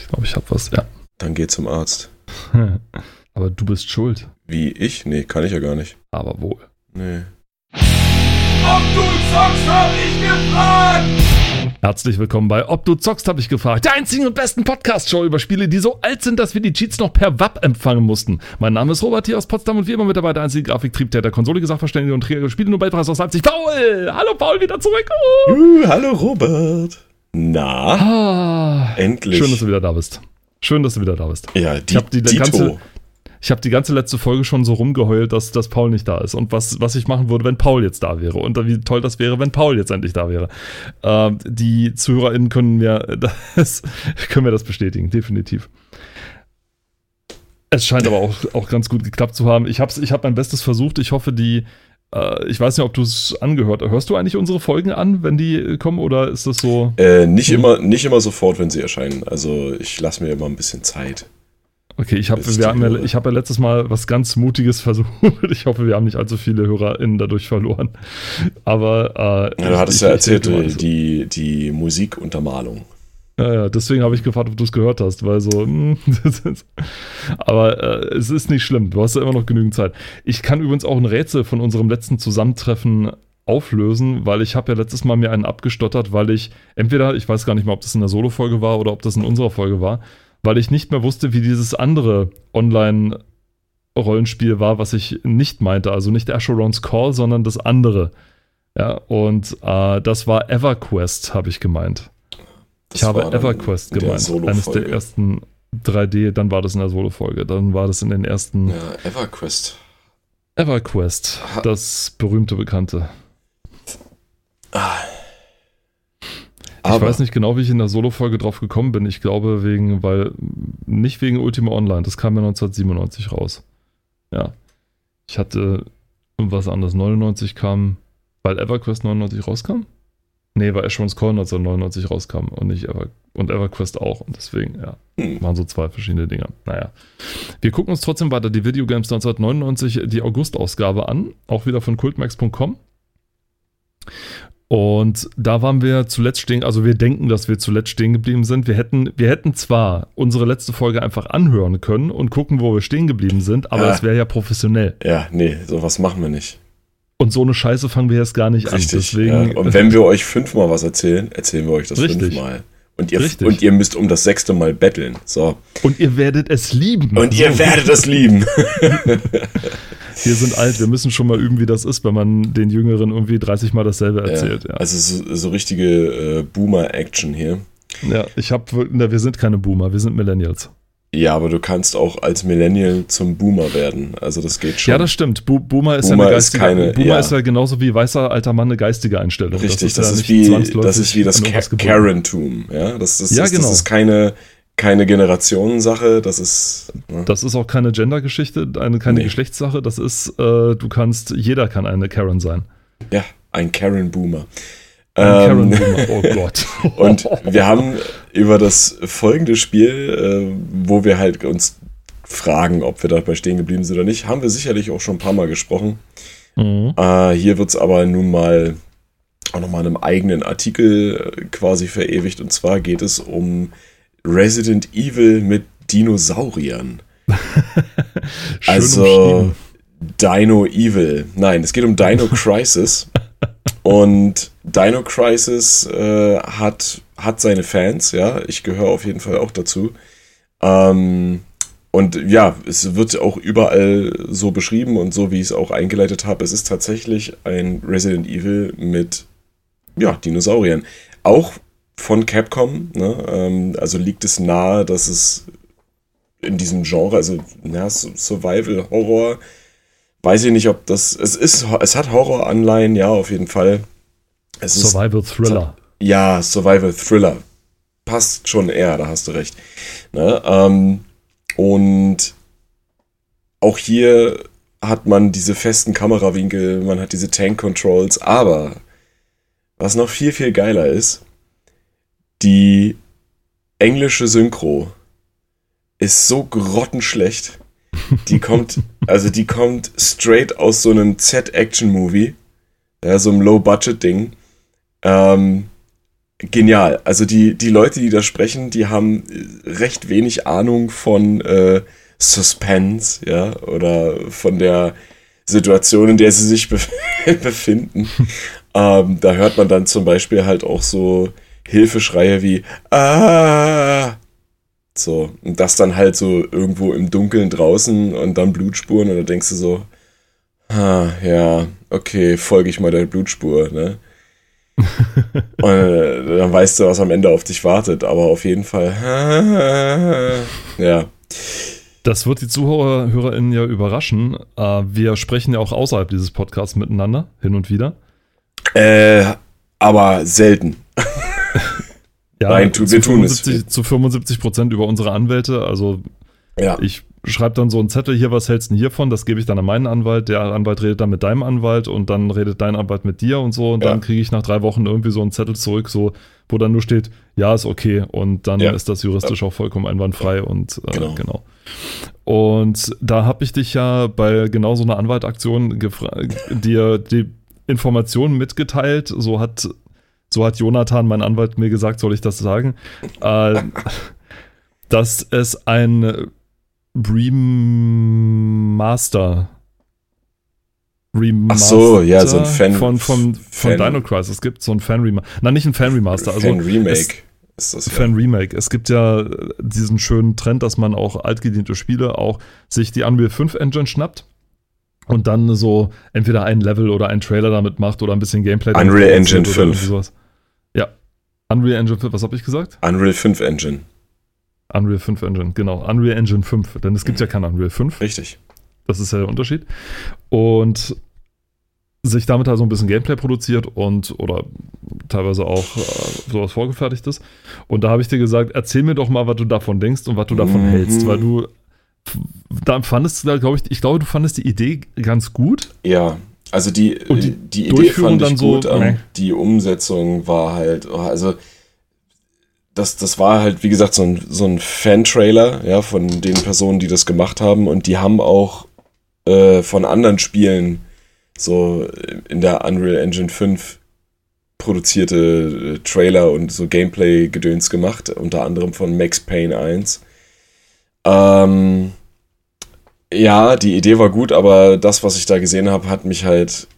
Ich glaube, ich habe was, ja. Dann geh zum Arzt. Aber du bist schuld. Wie ich? Nee, kann ich ja gar nicht. Aber wohl. Nee. Ob du zockst, hab ich gefragt! Herzlich willkommen bei Ob du zockst, habe ich gefragt. Der einzigen und besten Podcast-Show über Spiele, die so alt sind, dass wir die Cheats noch per WAP empfangen mussten. Mein Name ist Robert hier aus Potsdam und wie immer mit dabei der einzige Grafiktriebtäter, Konsole, Sachverständige und Träger Spiele Nobelpreis aus Leipzig. Paul! Hallo Paul, wieder zurück! Oh. Uh, hallo Robert. Na, Ah, endlich. schön, dass du wieder da bist. Schön, dass du wieder da bist. ja, Ich die, habe die Dito. ganze, ich habe die ganze letzte Folge schon so rumgeheult, dass, dass Paul nicht da ist und was, was ich machen würde, wenn Paul jetzt da wäre und wie toll das wäre, wenn Paul jetzt endlich da wäre. Ähm, die ZuhörerInnen können mir das, können mir das bestätigen, definitiv. Es scheint aber auch, auch ganz gut geklappt zu haben. Ich habe ich hab mein Bestes versucht. Ich hoffe, die, ich weiß nicht, ob du es angehört hast. Hörst du eigentlich unsere Folgen an, wenn die äh, kommen oder ist das so? Äh, nicht, immer, nicht immer sofort, wenn sie erscheinen. Also ich lasse mir immer ein bisschen Zeit. Okay, ich habe ja, ich hab ja letztes Mal was ganz Mutiges versucht. Ich hoffe, wir haben nicht allzu viele HörerInnen dadurch verloren. Aber äh, Ja, du hattest ich- ja ich erzählt, mal, die, die, die Musikuntermalung. Ja, ja, deswegen habe ich gefragt, ob du es gehört hast, weil so. hm, aber äh, es ist nicht schlimm. Du hast ja immer noch genügend Zeit. Ich kann übrigens auch ein Rätsel von unserem letzten Zusammentreffen auflösen, weil ich habe ja letztes Mal mir einen abgestottert, weil ich entweder, ich weiß gar nicht mal, ob das in der Solo-Folge war oder ob das in unserer Folge war, weil ich nicht mehr wusste, wie dieses andere Online-Rollenspiel war, was ich nicht meinte. Also nicht Asheron's Call, sondern das andere. Ja, und äh, das war EverQuest, habe ich gemeint. Das Ich habe EverQuest gemeint. Eines der ersten 3D, dann war das in der Solo-Folge, dann war das in den ersten Ja, EverQuest. EverQuest, Ha- das berühmte Bekannte. Aber ich weiß nicht genau, wie ich in der Solo-Folge drauf gekommen bin. Ich glaube, wegen, weil, nicht wegen Ultima Online, das kam ja 1997 raus. Ja. Ich hatte was anderes. 99 kam, weil EverQuest 99 rauskam? Nee, weil Asheron's Call 1999 rauskam und nicht Ever und EverQuest auch. Und deswegen, ja. Hm. Waren so zwei verschiedene Dinge. Naja. Wir gucken uns trotzdem weiter die Videogames 1999, die August-Ausgabe an. Auch wieder von cultmax.com. Und da waren wir zuletzt stehen, also wir denken, dass wir zuletzt stehen geblieben sind. Wir hätten, wir hätten zwar unsere letzte Folge einfach anhören können und gucken, wo wir stehen geblieben sind, aber Ja. es wäre ja professionell. Ja, nee, sowas machen wir nicht. Und so eine Scheiße fangen wir jetzt gar nicht Richtig. an. Deswegen, ja. Und wenn wir euch fünfmal was erzählen, erzählen wir euch das Richtig. fünfmal. Und ihr, Richtig. und ihr müsst um das sechste Mal betteln. So. und ihr werdet es lieben. Und ihr werdet es lieben. Wir sind alt, wir müssen schon mal üben, wie das ist, wenn man den Jüngeren irgendwie 30 Mal dasselbe erzählt. Ja, Also so, so richtige äh, Boomer-Action hier. ja ich habe, wir sind keine Boomer, wir sind Millennials. Ja, aber du kannst auch als Millennial zum Boomer werden. Also das geht schon. Ja, das stimmt. Bo Boomer ist Boomer ja eine ist geistige, keine- Boomer ja. ist ja genauso wie weißer alter Mann eine geistige Einstellung. Richtig, das ist, nicht wie, zwangsläufig das ist wie das Ka. Karentum. Ja, das, das, Ja, ist, genau. das ist keine, keine Generationensache, das ist. Ne? Das ist auch keine Gender-Geschichte, eine, keine Nee. Geschlechtssache. Das ist, äh, du kannst, jeder kann eine Karen sein. Ja, ein Karen-Boomer. Ähm. Oh Gott. Und wir haben über das folgende Spiel, äh, wo wir halt uns fragen, ob wir dabei stehen geblieben sind oder nicht, haben wir sicherlich auch schon ein paar Mal gesprochen. Mhm. Äh, hier wird es aber nun mal auch nochmal in einem eigenen Artikel äh, quasi verewigt. Und zwar geht es um Resident Evil mit Dinosauriern. Also. Dino Evil. Nein, es geht um Dino Crisis. Und Dino Crisis äh, hat, hat seine Fans, ja. Ich gehöre auf jeden Fall auch dazu. Ähm, und ja, es wird auch überall so beschrieben und so, wie ich es auch eingeleitet habe. Es ist tatsächlich ein Resident Evil mit ja, Dinosauriern. Auch von Capcom, ne? ähm, also liegt es nahe, dass es in diesem Genre, also Su- Survival, Horror, weiß ich nicht, ob das, es ist, es hat Horror-Anleihen, ja, auf jeden Fall. Es ist, Survival Thriller. ja, Survival Thriller. Passt schon eher, da hast du recht. Ne? Ähm, und auch hier hat man diese festen Kamerawinkel, man hat diese Tank Controls, aber was noch viel, viel geiler ist, die englische Synchro ist so grottenschlecht. Die kommt, also die kommt straight aus so einem Z-Action-Movie, ja, so einem Low-Budget-Ding. Ähm, genial. Also die, die Leute, die da sprechen, die haben recht wenig Ahnung von äh, Suspense, ja, oder von der Situation, in der sie sich bef befinden. ähm, da hört man dann zum Beispiel halt auch so Hilfeschreie wie Ah! So, und das dann halt so irgendwo im Dunkeln draußen und dann Blutspuren und da denkst du so, ah, ja, okay, folge ich mal der Blutspur, ne? und äh, dann weißt du, was am Ende auf dich wartet, aber auf jeden Fall, ja. Das wird die Zuhörer, HörerInnen ja überraschen. Äh, wir sprechen ja auch außerhalb dieses Podcasts miteinander, hin und wieder. Äh, aber selten. Ja, Nein, tu, wir tun 75, es. Zu 75 Prozent über unsere Anwälte. Also Ja. ich schreibe dann so einen Zettel hier, was hältst du denn hiervon? Das gebe ich dann an meinen Anwalt. Der Anwalt redet dann mit deinem Anwalt und dann redet dein Anwalt mit dir und so. Und Ja. dann kriege ich nach drei Wochen irgendwie so einen Zettel zurück, so, wo dann nur steht, ja, ist okay. Und dann Ja. ist das juristisch auch vollkommen einwandfrei und äh, Genau. genau. Und da habe ich dich ja bei genau so einer Anwaltaktion dir die Informationen mitgeteilt. So hat, so hat Jonathan, mein Anwalt, mir gesagt, soll ich das sagen, äh, dass es ein Remaster Remaster Ach so, ja, so ein Fan- von, von, von Fan- Dino Crisis. Es gibt so ein Fan-Remaster. Nein, nicht ein Fan-Remaster. Also Fan-Remake es- ist das ja. Fan-Remake. Es gibt ja diesen schönen Trend, dass man auch altgediente Spiele auch sich die Unreal 5 Engine schnappt und dann so entweder ein Level oder einen Trailer damit macht oder ein bisschen Gameplay. Unreal Engine oder irgendwie 5. Sowas. Unreal Engine 5, was habe ich gesagt? Unreal 5 Engine. Unreal 5 Engine, genau. Unreal Engine 5, denn es gibt ja kein Unreal 5. Richtig. Das ist ja der Unterschied. Und sich damit halt so ein bisschen Gameplay produziert und oder teilweise auch äh, sowas vorgefertigtes. Und da habe ich dir gesagt, erzähl mir doch mal, was du davon denkst und was du davon Mhm. hältst, weil du da fandest du, glaube ich, ich glaube, du fandest die Idee ganz gut. Ja, also die, die die, Idee fand ich dann so, gut, ähm, die Umsetzung war halt, oh, also das, das war halt, wie gesagt, so ein, so ein Fan-Trailer, ja, von den Personen, die das gemacht haben. Und die haben auch äh, von anderen Spielen so in der Unreal Engine 5 produzierte äh, Trailer und so Gameplay-Gedöns gemacht, unter anderem von Max Payne 1. Ähm, ja, die Idee war gut, aber das, was ich da gesehen habe, hat mich halt,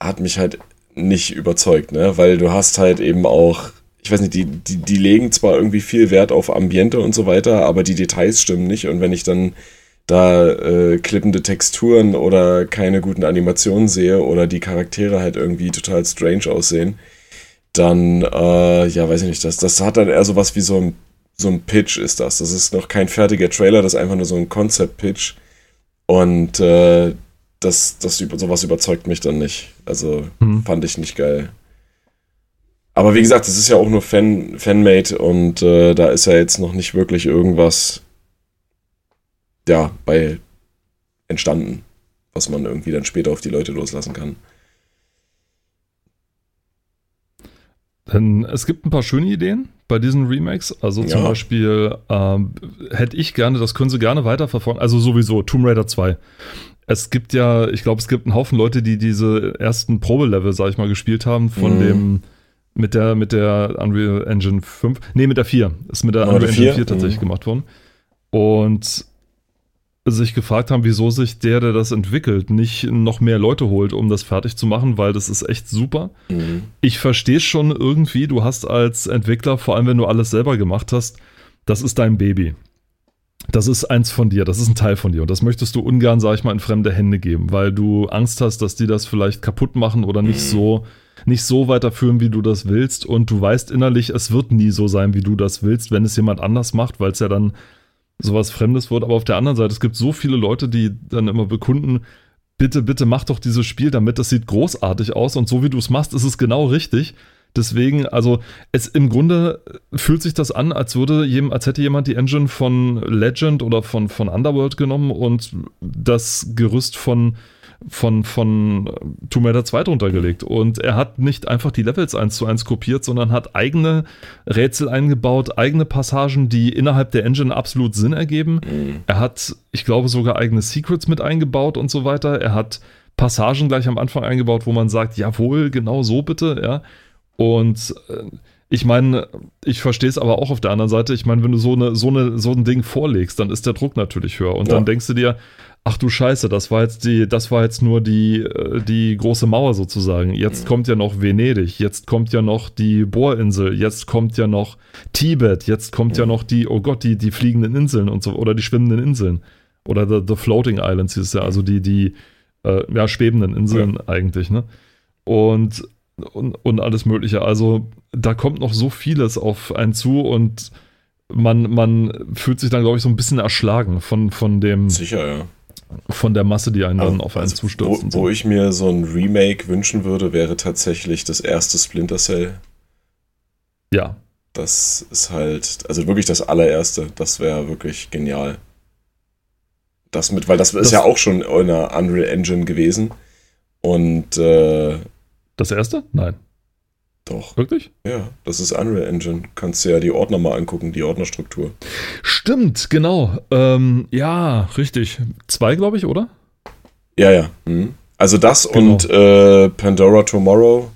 hat mich halt nicht überzeugt, ne? Weil du hast halt eben auch, ich weiß nicht, die, die, die legen zwar irgendwie viel Wert auf Ambiente und so weiter, aber die Details stimmen nicht. Und wenn ich dann da äh, klippende Texturen oder keine guten Animationen sehe oder die Charaktere halt irgendwie total strange aussehen, dann, äh, ja, weiß ich nicht, das, das hat dann eher sowas wie so ein, so ein Pitch ist das. Das ist noch kein fertiger Trailer, das ist einfach nur so ein Concept-Pitch. Und äh, das, das sowas überzeugt mich dann nicht. Also Hm. fand ich nicht geil. Aber wie gesagt, es ist ja auch nur Fan, Fanmade und äh, da ist ja jetzt noch nicht wirklich irgendwas ja, bei entstanden, was man irgendwie dann später auf die Leute loslassen kann. Denn es gibt ein paar schöne Ideen bei diesen Remakes. Also zum Ja. Beispiel ähm, hätte ich gerne, das können sie gerne weiterverfolgen. Also sowieso Tomb Raider 2. Es gibt ja, ich glaube, es gibt einen Haufen Leute, die diese ersten Probelevel, sag ich mal, gespielt haben von Mhm. dem mit der mit der Unreal Engine 5. Nee, mit der 4. Ist mit der Unreal Engine 4? 4 tatsächlich Mhm. gemacht worden. Und sich gefragt haben, wieso sich der, der das entwickelt, nicht noch mehr Leute holt, um das fertig zu machen, weil das ist echt super. Mhm. Ich verstehe schon irgendwie, du hast als Entwickler, vor allem wenn du alles selber gemacht hast, das ist dein Baby. Das ist eins von dir, das ist ein Teil von dir und das möchtest du ungern, sag ich mal, in fremde Hände geben, weil du Angst hast, dass die das vielleicht kaputt machen oder nicht so nicht so weiterführen, wie du das willst und du weißt innerlich, es wird nie so sein, wie du das willst, wenn es jemand anders macht, weil es ja dann sowas Fremdes wird. Aber auf der anderen Seite, es gibt so viele Leute, die dann immer bekunden, bitte, bitte mach doch dieses Spiel damit, das sieht großartig aus und so wie du es machst, ist es genau richtig. Deswegen, also es im Grunde fühlt sich das an, als würde jem, als hätte jemand die Engine von Legend oder von, von Underworld genommen und das Gerüst von von, von Tomb Raider 2 drunter gelegt. Und er hat nicht einfach die Levels eins zu eins kopiert, sondern hat eigene Rätsel eingebaut, eigene Passagen, die innerhalb der Engine absolut Sinn ergeben. Mhm. Er hat, ich glaube, sogar eigene Secrets mit eingebaut und so weiter. Er hat Passagen gleich am Anfang eingebaut, wo man sagt, jawohl, genau so bitte, ja. Und äh, ich meine, ich verstehe es aber auch auf der anderen Seite. Ich meine, wenn du so, eine, so, eine, so ein Ding vorlegst, dann ist der Druck natürlich höher. Und Ja. dann denkst du dir, ach du Scheiße, das war jetzt die, das war jetzt nur die, äh, die große Mauer sozusagen. Jetzt kommt ja noch Venedig, jetzt kommt ja noch die Bohrinsel, jetzt kommt ja noch Tibet, jetzt kommt ja noch die, oh Gott, die, die fliegenden Inseln und so, oder die schwimmenden Inseln. Oder the, the Floating Islands hieß es ja, also die, die äh, ja, schwebenden Inseln eigentlich, ne? Und, und, und alles Mögliche. Also da kommt noch so vieles auf einen zu und man, man fühlt sich dann, glaube ich, so ein bisschen erschlagen von, von, dem, Sicher, ja. Von der Masse, die einen dann Also, auf einen also, zustürzt. wo, so. wo ich mir so ein Remake wünschen würde, wäre tatsächlich das erste Splinter Cell. ja, Das ist halt, also wirklich das allererste. Das wäre wirklich genial. Das mit, weil das, Das- ist ja auch schon in einer Unreal Engine gewesen. Und äh, das erste? Nein. Doch, Wirklich? ja, das ist Unreal Engine. Kannst dir ja die Ordner mal angucken, die Ordnerstruktur. Stimmt, genau. Ähm, ja, richtig. Zwei, glaube ich, oder? Ja, ja. Mhm. Also das Genau. und äh, Pandora Tomorrow,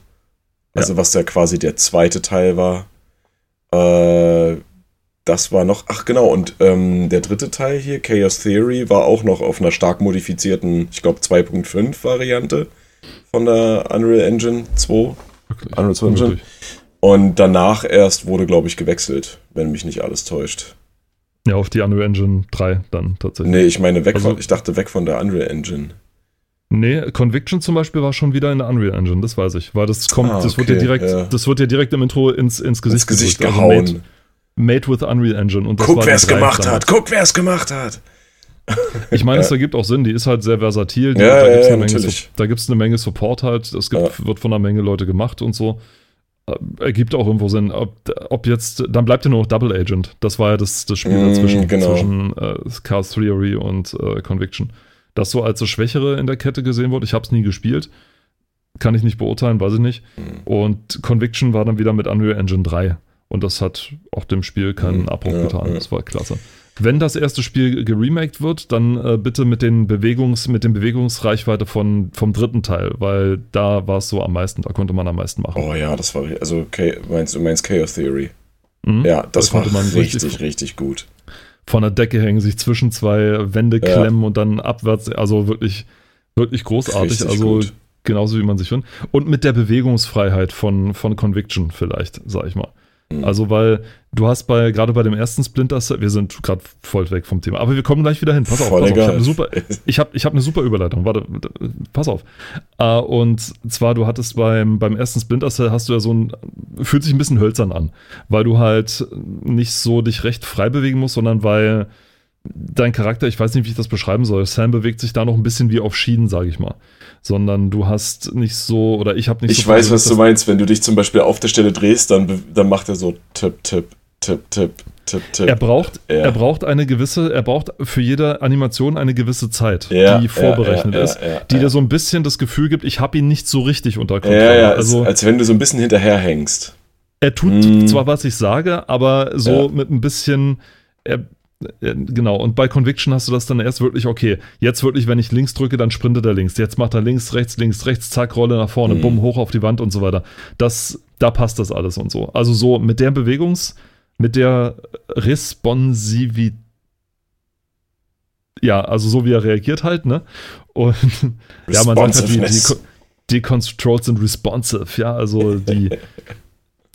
also was ja quasi der zweite Teil war. Äh, das war noch, ach genau, und ähm, der dritte Teil hier, Chaos Theory, war auch noch auf einer stark modifizierten, ich glaube 2.5 Variante von der Unreal Engine 2. Wirklich. Unreal Engine. Wirklich. Und danach erst wurde, glaube ich, gewechselt, wenn mich nicht alles täuscht. Ja, auf die Unreal Engine 3 dann tatsächlich. Nee, ich meine weg Also- von, ich dachte weg von der Unreal Engine. Nee, Conviction zum Beispiel war schon wieder in der Unreal Engine, das weiß ich. Weil das kommt, Ah, das wird ja okay, direkt, ja. das wird ja direkt im Intro ins, ins Gesicht, Ins Gesicht gedrückt. gehauen. Also made, made with Unreal Engine. Und das Guck, wer es 3 gemacht hat. Guck, wer es gemacht hat. Ich meine, es Ja. ergibt auch Sinn, die ist halt sehr versatil. Die, Ja, da ja, gibt's ja, eine Menge, gibt es eine Menge Support halt. Es gibt, wird von einer Menge Leute gemacht und so. Äh, Ergibt auch irgendwo Sinn. Ob, ob jetzt, dann bleibt ja nur noch Double Agent. Das war ja das, das Spiel Mm, dazwischen, genau. zwischen äh, Chaos Theory und äh, Conviction. Das so als das Schwächere in der Kette gesehen wurde. Ich habe es nie gespielt. Kann ich nicht beurteilen, weiß ich nicht. Mhm. Und Conviction war dann wieder mit Unreal Engine 3. Und das hat auch dem Spiel keinen Mhm, Abbruch ja, getan. ja. Das war klasse. Wenn das erste Spiel geremaked wird, dann äh, bitte mit den Bewegungs, mit den Bewegungsreichweite von, vom dritten Teil, weil da war es so am meisten, da konnte man am meisten machen. Oh ja, das war, also, meinst, du meinst Chaos Theory? Mhm. Ja, das Da war konnte man richtig, richtig- richtig, gut. Von der Decke hängen, sich zwischen zwei Wände Ja. klemmen und dann abwärts, also wirklich, wirklich großartig. Richtig also gut. genauso wie man sich findet. Und mit der Bewegungsfreiheit von, von Conviction vielleicht, sag ich mal. Mhm. Also, weil du hast bei, gerade bei dem ersten Splinter Cell, wir sind gerade voll weg vom Thema, aber wir kommen gleich wieder hin. Pass auf, Voll pass auf. Ich habe eine super, ich habe ich hab eine super Überleitung. Warte, pass auf. Äh, und zwar, du hattest beim, beim ersten Splinter Cell hast du ja so ein, fühlt sich ein bisschen hölzern an, weil du halt nicht so dich recht frei bewegen musst, sondern weil dein Charakter, ich weiß nicht, wie ich das beschreiben soll, Sam bewegt sich da noch ein bisschen wie auf Schienen, sage ich mal. Sondern du hast nicht so, oder ich habe nicht Ich so. weiß, was du meinst. Wenn du dich zum Beispiel auf der Stelle drehst, dann, dann macht er so Tipp, Tipp, Tipp, Tipp, Tipp, Tipp. Er braucht, Ja. er braucht eine gewisse, er braucht für jede Animation eine gewisse Zeit, Ja, die ja, vorberechnet ja, ja, ist, ja, die ja. dir so ein bisschen das Gefühl gibt, ich habe ihn nicht so richtig unter ja, Kontrolle. ja, also als, als wenn du so ein bisschen hinterherhängst. er tut Mm. zwar, was ich sage, aber so Ja. mit ein bisschen, er, genau, und bei Conviction hast du das dann erst wirklich, okay, jetzt wirklich, wenn ich links drücke, dann sprintet er links, jetzt macht er links, rechts, links, rechts, zack, Rolle nach vorne, Mhm. bumm, hoch auf die Wand und so weiter. Das, da passt das alles und so. Also so mit der Bewegungs- mit der Responsivität. Ja, also so wie er reagiert halt, ne? Und ja, man sagt halt, die, die, die Controls sind responsive, ja, also die,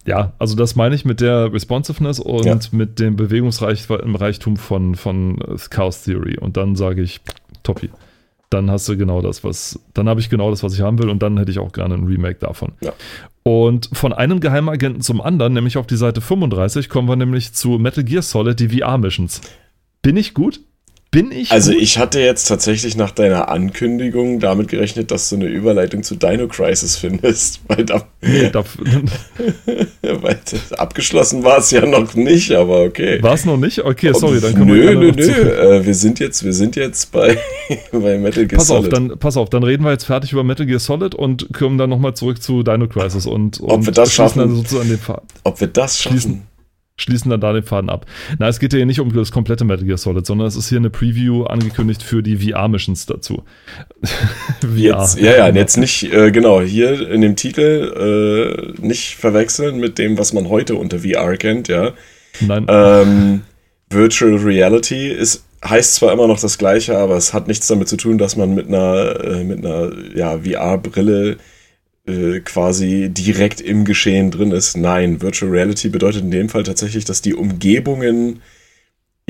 ja, also das meine ich mit der Responsiveness und Ja. mit dem Bewegungsreichtum von, von Chaos Theory. Und dann sage ich, Toppi. Dann hast du genau das, was, dann habe ich genau das, was ich haben will und dann hätte ich auch gerne ein Remake davon. Ja. Und von einem Geheimagenten zum anderen, nämlich auf die Seite 35, kommen wir nämlich zu Metal Gear Solid, die VR-Missions. Bin ich gut? Bin ich Also gut? ich hatte jetzt tatsächlich nach deiner Ankündigung damit gerechnet, dass du eine Überleitung zu Dino Crisis findest. Weil, da, Nee, da, weil abgeschlossen war es ja noch nicht, aber okay. war es noch nicht? Okay, sorry, dann können nö, wir nö, zu- nö. Äh, wir sind jetzt, wir sind jetzt bei, bei Metal Gear Pass auf, Solid. dann, pass auf, dann reden wir jetzt fertig über Metal Gear Solid und kommen dann nochmal zurück zu Dino Crisis und, und Ob wir das schaffen? dann sozusagen den Pfad. Ob wir das schaffen? schließen dann da den Faden ab. Na, es geht ja hier nicht um das komplette Metal Gear Solid, sondern es ist hier eine Preview angekündigt für die VR-Missions dazu. VR. Jetzt, ja, ja, jetzt nicht, äh, genau, hier in dem Titel äh, nicht verwechseln mit dem, was man heute unter VR kennt, ja. Nein. Ähm, Virtual Reality ist, heißt zwar immer noch das gleiche, aber es hat nichts damit zu tun, dass man mit einer, äh, mit einer ja, VR-Brille äh, quasi direkt im Geschehen drin ist. Nein, Virtual Reality bedeutet in dem Fall tatsächlich, dass die Umgebungen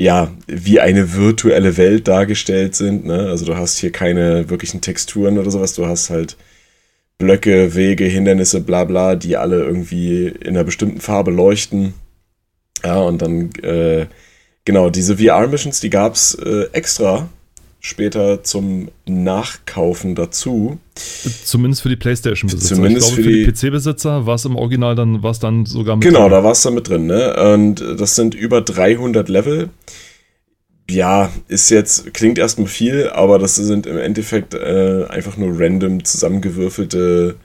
ja wie eine virtuelle Welt dargestellt sind. Ne? Also du hast hier keine wirklichen Texturen oder sowas, du hast halt Blöcke, Wege, Hindernisse, bla bla, die alle irgendwie in einer bestimmten Farbe leuchten. Ja, und dann, äh, genau, diese VR-Missions, die gab es äh, extra später zum Nachkaufen dazu. Zumindest für die PlayStation-Besitzer. Zumindest glaube, für die, die PC-Besitzer war es im Original dann, war es dann sogar mit Genau, drin. da war es dann mit drin, ne? Und das sind über 300 Level. Ja, ist jetzt, klingt erstmal viel, aber das sind im Endeffekt äh, einfach nur random zusammengewürfelte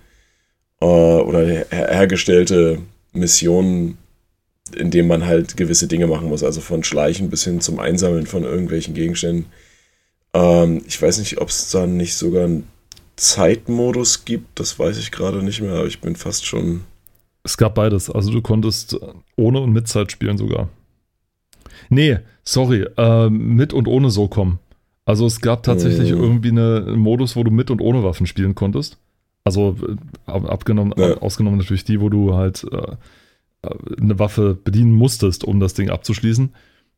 äh, oder her hergestellte Missionen, in denen man halt gewisse Dinge machen muss. Also von Schleichen bis hin zum Einsammeln von irgendwelchen Gegenständen. Ähm, ich weiß nicht, ob es da nicht sogar einen Zeitmodus gibt, das weiß ich gerade nicht mehr, aber ich bin fast schon. Es gab beides. Also du konntest ohne und mit Zeit spielen sogar. Nee, sorry, äh, mit und ohne so kommen. Also es gab tatsächlich Mhm. irgendwie eine, einen Modus, wo du mit und ohne Waffen spielen konntest. Also äh, ab- abgenommen, Ja. ausgenommen natürlich die, wo du halt äh, äh, eine Waffe bedienen musstest, um das Ding abzuschließen.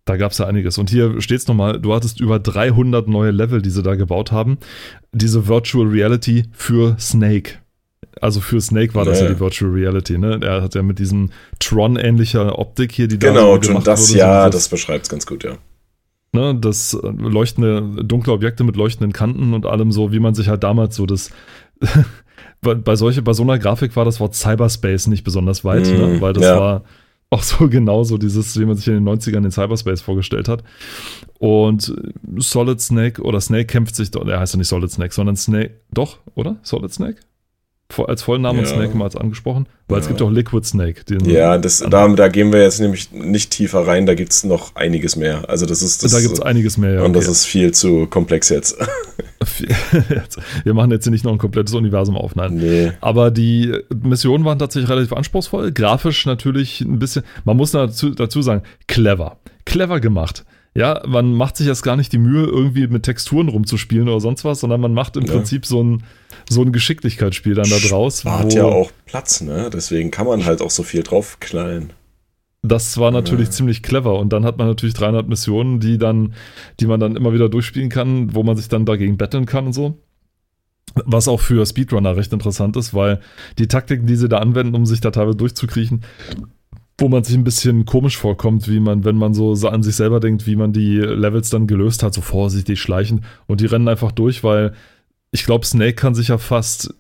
Da gab es ja einiges. Und hier steht es nochmal, du hattest über 300 neue Level, die sie da gebaut haben. Diese Virtual Reality für Snake. Also für Snake war das Ja. ja die Virtual Reality, ne? Er hat ja mit diesem Tron-ähnlicher Optik hier, die da Genau, so schon gemacht das, wurde, ja, so das beschreibt es ganz gut, ja. ne, das äh, leuchtende, dunkle Objekte mit leuchtenden Kanten und allem so, wie man sich halt damals so das. bei, bei, solche, bei so einer Grafik war das Wort Cyberspace nicht besonders weit, Mm, ne, weil das ja. war auch so genauso dieses, wie man sich in den 90ern den Cyberspace vorgestellt hat. Und Solid Snake oder Snake kämpft sich, er heißt ja nicht Solid Snake, sondern Snake, doch, oder? Solid Snake? Als Vollnamen Ja. Snake immer als angesprochen, weil es Ja. gibt auch Liquid Snake. Den, Ja, das, da, da gehen wir jetzt nämlich nicht tiefer rein, da gibt es noch einiges mehr. Also das ist das. da gibt es einiges mehr. Ja, und das okay. ist viel zu komplex jetzt. Jetzt- Wir machen jetzt hier nicht noch ein komplettes Universum auf, nein. nee. Aber die Missionen waren tatsächlich relativ anspruchsvoll. Grafisch natürlich ein bisschen, man muss dazu, dazu sagen, clever. Clever gemacht. Ja, man macht sich jetzt gar nicht die Mühe, irgendwie mit Texturen rumzuspielen oder sonst was, sondern man macht im Ja. Prinzip so ein, so ein Geschicklichkeitsspiel dann da draus. Spart ja auch Platz, ne? Deswegen kann man halt auch so viel draufknallen. Das war natürlich Ja. ziemlich clever. Und dann hat man natürlich 300 Missionen, die dann, die man dann immer wieder durchspielen kann, wo man sich dann dagegen betteln kann und so. Was auch für Speedrunner recht interessant ist, weil die Taktiken, die sie da anwenden, um sich da teilweise durchzukriechen, wo man sich ein bisschen komisch vorkommt, wie man, wenn man so an sich selber denkt, wie man die Levels dann gelöst hat, so vorsichtig schleichen und die rennen einfach durch, weil ich glaube, Snake kann sich ja fast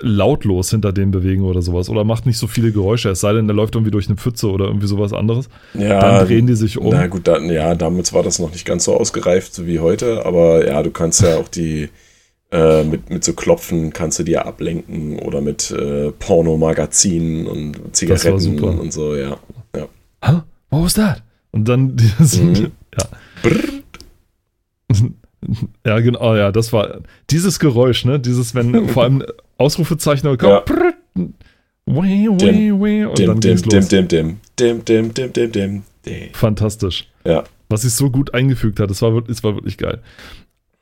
lautlos hinter denen bewegen oder sowas oder macht nicht so viele Geräusche, es sei denn, der läuft irgendwie durch eine Pfütze oder irgendwie sowas anderes. Ja, Dann drehen die sich um. Na gut, dann, ja, damals war das noch nicht ganz so ausgereift wie heute, aber ja, du kannst ja auch die äh, mit, mit so Klopfen kannst du ja ablenken oder mit äh, Pornomagazinen und Zigaretten und, so, ja. Huh? What was that? Und dann dieses, Mhm. ja. Ja, genau, ja, das war dieses Geräusch, ne? Dieses, wenn vor allem Ausrufezeichen kommt, Ja. prrrt, weh, weh, weh, und Dim, dann dim, los. dim, dim, dim, dim, dim, dim, dim, dim. Fantastisch. Ja. Was sich so gut eingefügt hat, das war, das war wirklich geil.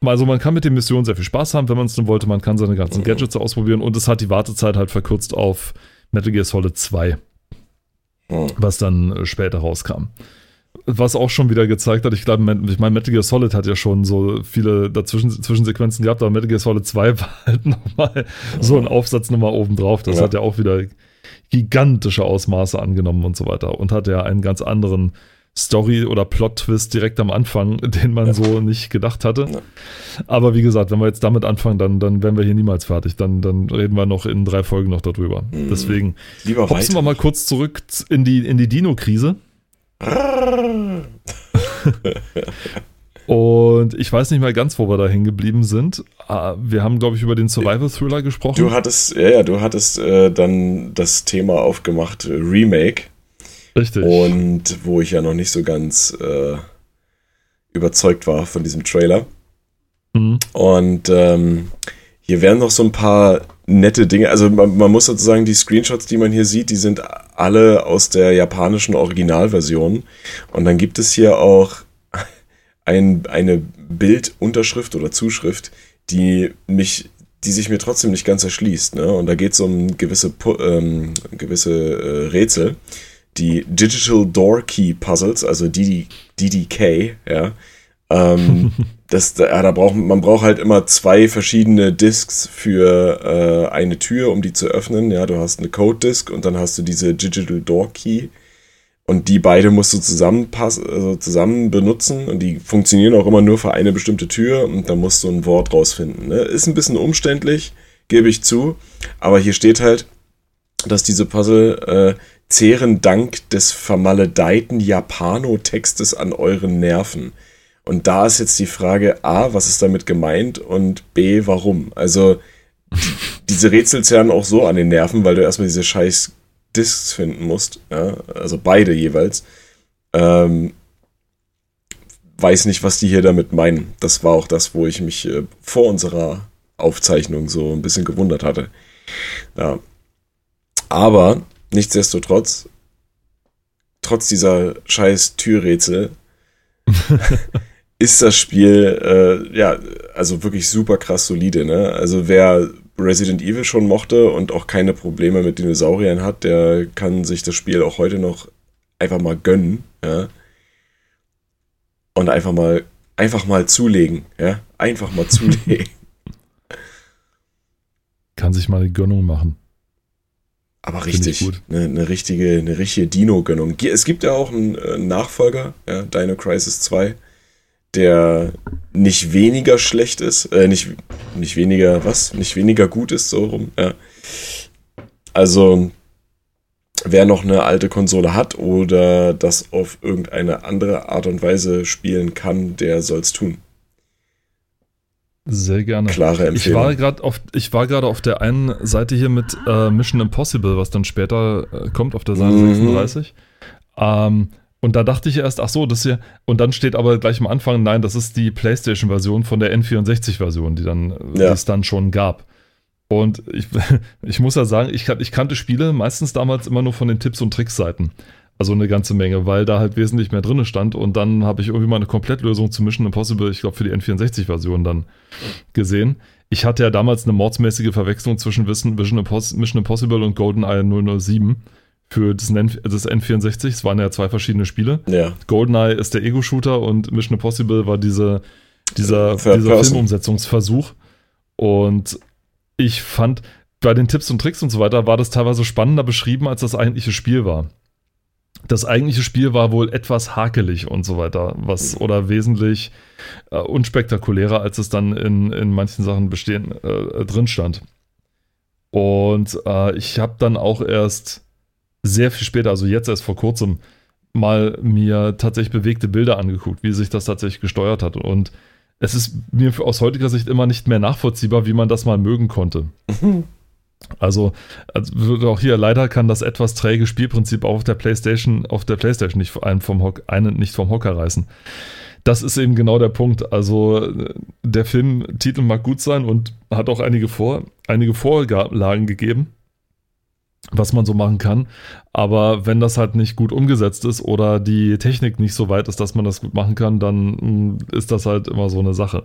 Also man kann mit den Missionen sehr viel Spaß haben, wenn man es denn wollte. Man kann seine ganzen. Gadgets ausprobieren und es hat die Wartezeit halt verkürzt auf Metal Gear Solid 2. Hm. was dann äh, später rauskam. Was auch schon wieder gezeigt hat, ich glaube, ich meine, Metal Gear Solid hat ja schon so viele dazwischen Zwischensequenzen gehabt, aber Metal Gear Solid 2 war halt nochmal so ein Aufsatz nochmal oben drauf. Das Ja. hat ja auch wieder gigantische Ausmaße angenommen und so weiter und hat ja einen ganz anderen Story- oder Plot-Twist direkt am Anfang, den man Ja. so nicht gedacht hatte. Ja. Aber wie gesagt, wenn wir jetzt damit anfangen, dann, dann wären wir hier niemals fertig. Dann, dann reden wir noch in drei Folgen noch darüber. Mhm. Deswegen Lieber hopsen wir weiter. mal kurz zurück in die, in die Dino-Krise. Und ich weiß nicht mehr ganz, wo wir da hängen geblieben sind. Ah, Wir haben, glaube ich, über den Survival-Thriller gesprochen. Du hattest, ja, ja, du hattest äh, dann das Thema aufgemacht, äh, Remake. Richtig. Und wo ich ja noch nicht so ganz äh, überzeugt war von diesem Trailer. Mhm. Und ähm, hier werden noch so ein paar nette Dinge. Also man, man muss sozusagen die Screenshots, die man hier sieht, die sind alle aus der japanischen Originalversion. Und dann gibt es hier auch ein, eine Bildunterschrift oder Zuschrift, die mich, die sich mir trotzdem nicht ganz erschließt. Ne? Und da geht es um gewisse, ähm, gewisse äh, Rätsel, die Digital Door Key Puzzles, also DD, DDK, ja. Ähm, das, da, da braucht, man braucht halt immer zwei verschiedene Disks für äh, eine Tür, um die zu öffnen. Ja, du hast eine Code-Disk und dann hast du diese Digital Door Key. Und die beide musst du zusammen, also zusammen benutzen und die funktionieren auch immer nur für eine bestimmte Tür und da musst du ein Wort rausfinden. Ne? Ist ein bisschen umständlich, gebe ich zu, aber hier steht halt, dass diese Puzzle äh, zehren dank des vermaledeiten Japano-Textes an euren Nerven. Und da ist jetzt die Frage A, was ist damit gemeint und B, warum? Also diese Rätsel zehren auch so an den Nerven, weil du erstmal diese scheiß Discs finden musst, ja? also beide jeweils. Ähm, weiß nicht, was die hier damit meinen. Das war auch das, wo ich mich äh, vor unserer Aufzeichnung so ein bisschen gewundert hatte. Ja. Aber nichtsdestotrotz, trotz dieser scheiß Türrätsel, ist das Spiel äh, ja also wirklich super krass solide. Ne? Also wer Resident Evil schon mochte und auch keine Probleme mit Dinosauriern hat, der kann sich das Spiel auch heute noch einfach mal gönnen. Ja? Und einfach mal einfach mal zulegen. Ja? Einfach mal zulegen. Kann sich mal die Gönnung machen. Aber richtig, eine, eine richtige, eine richtige Dino-Gönnung. Es gibt ja auch einen äh, Nachfolger, ja, Dino Crisis 2, der nicht weniger schlecht ist, äh, nicht, nicht weniger, was? Nicht weniger gut ist, so rum, ja. Also, wer noch eine alte Konsole hat oder das auf irgendeine andere Art und Weise spielen kann, der soll's tun. Sehr gerne. Klare Ich war Empfehlung. gerade auf, ich war gerade auf der einen Seite hier mit äh, Mission Impossible, was dann später äh, kommt auf der Seite Mhm. 36. Ähm, und da dachte ich erst, ach so, das hier. Und dann steht aber gleich am Anfang, nein, das ist die PlayStation-Version von der N64-Version, die dann, äh, die Ja. es dann schon gab. Und ich, ich muss ja sagen, ich, kan- ich kannte Spiele meistens damals immer nur von den Tipps und Tricks-Seiten. Also eine ganze Menge, weil da halt wesentlich mehr drin stand. Und dann habe ich irgendwie mal eine Komplettlösung zu Mission Impossible, ich glaube für die N64-Version dann gesehen. Ich hatte ja damals eine mordsmäßige Verwechslung zwischen Mission Impossible und GoldenEye 007 für das, N das N64. Es waren ja zwei verschiedene Spiele. Ja, GoldenEye ist der Ego-Shooter und Mission Impossible war diese, dieser, Third dieser Person. Filmumsetzungsversuch. Und ich fand, bei den Tipps und Tricks und so weiter war das teilweise spannender beschrieben, als das eigentliche Spiel war. Das eigentliche Spiel war wohl etwas hakelig und so weiter, was oder wesentlich äh, unspektakulärer, als es dann in, in manchen Sachen bestehen, äh, drin stand. Und äh, ich habe dann auch erst sehr viel später, also jetzt erst vor kurzem, mal mir tatsächlich bewegte Bilder angeguckt, wie sich das tatsächlich gesteuert hat. Und es ist mir aus heutiger Sicht immer nicht mehr nachvollziehbar, wie man das mal mögen konnte. Also, also auch hier leider kann das etwas träge Spielprinzip auch auf der PlayStation, auf der PlayStation nicht einen vom Hock, einen nicht vom Hocker reißen. Das ist eben genau der Punkt. Also äh, der Filmtitel mag gut sein und hat auch einige Vor, einige Vorlagen gegeben, was man so machen kann. Aber wenn das halt nicht gut umgesetzt ist oder die Technik nicht so weit ist, dass man das gut machen kann, dann mh, ist das halt immer so eine Sache.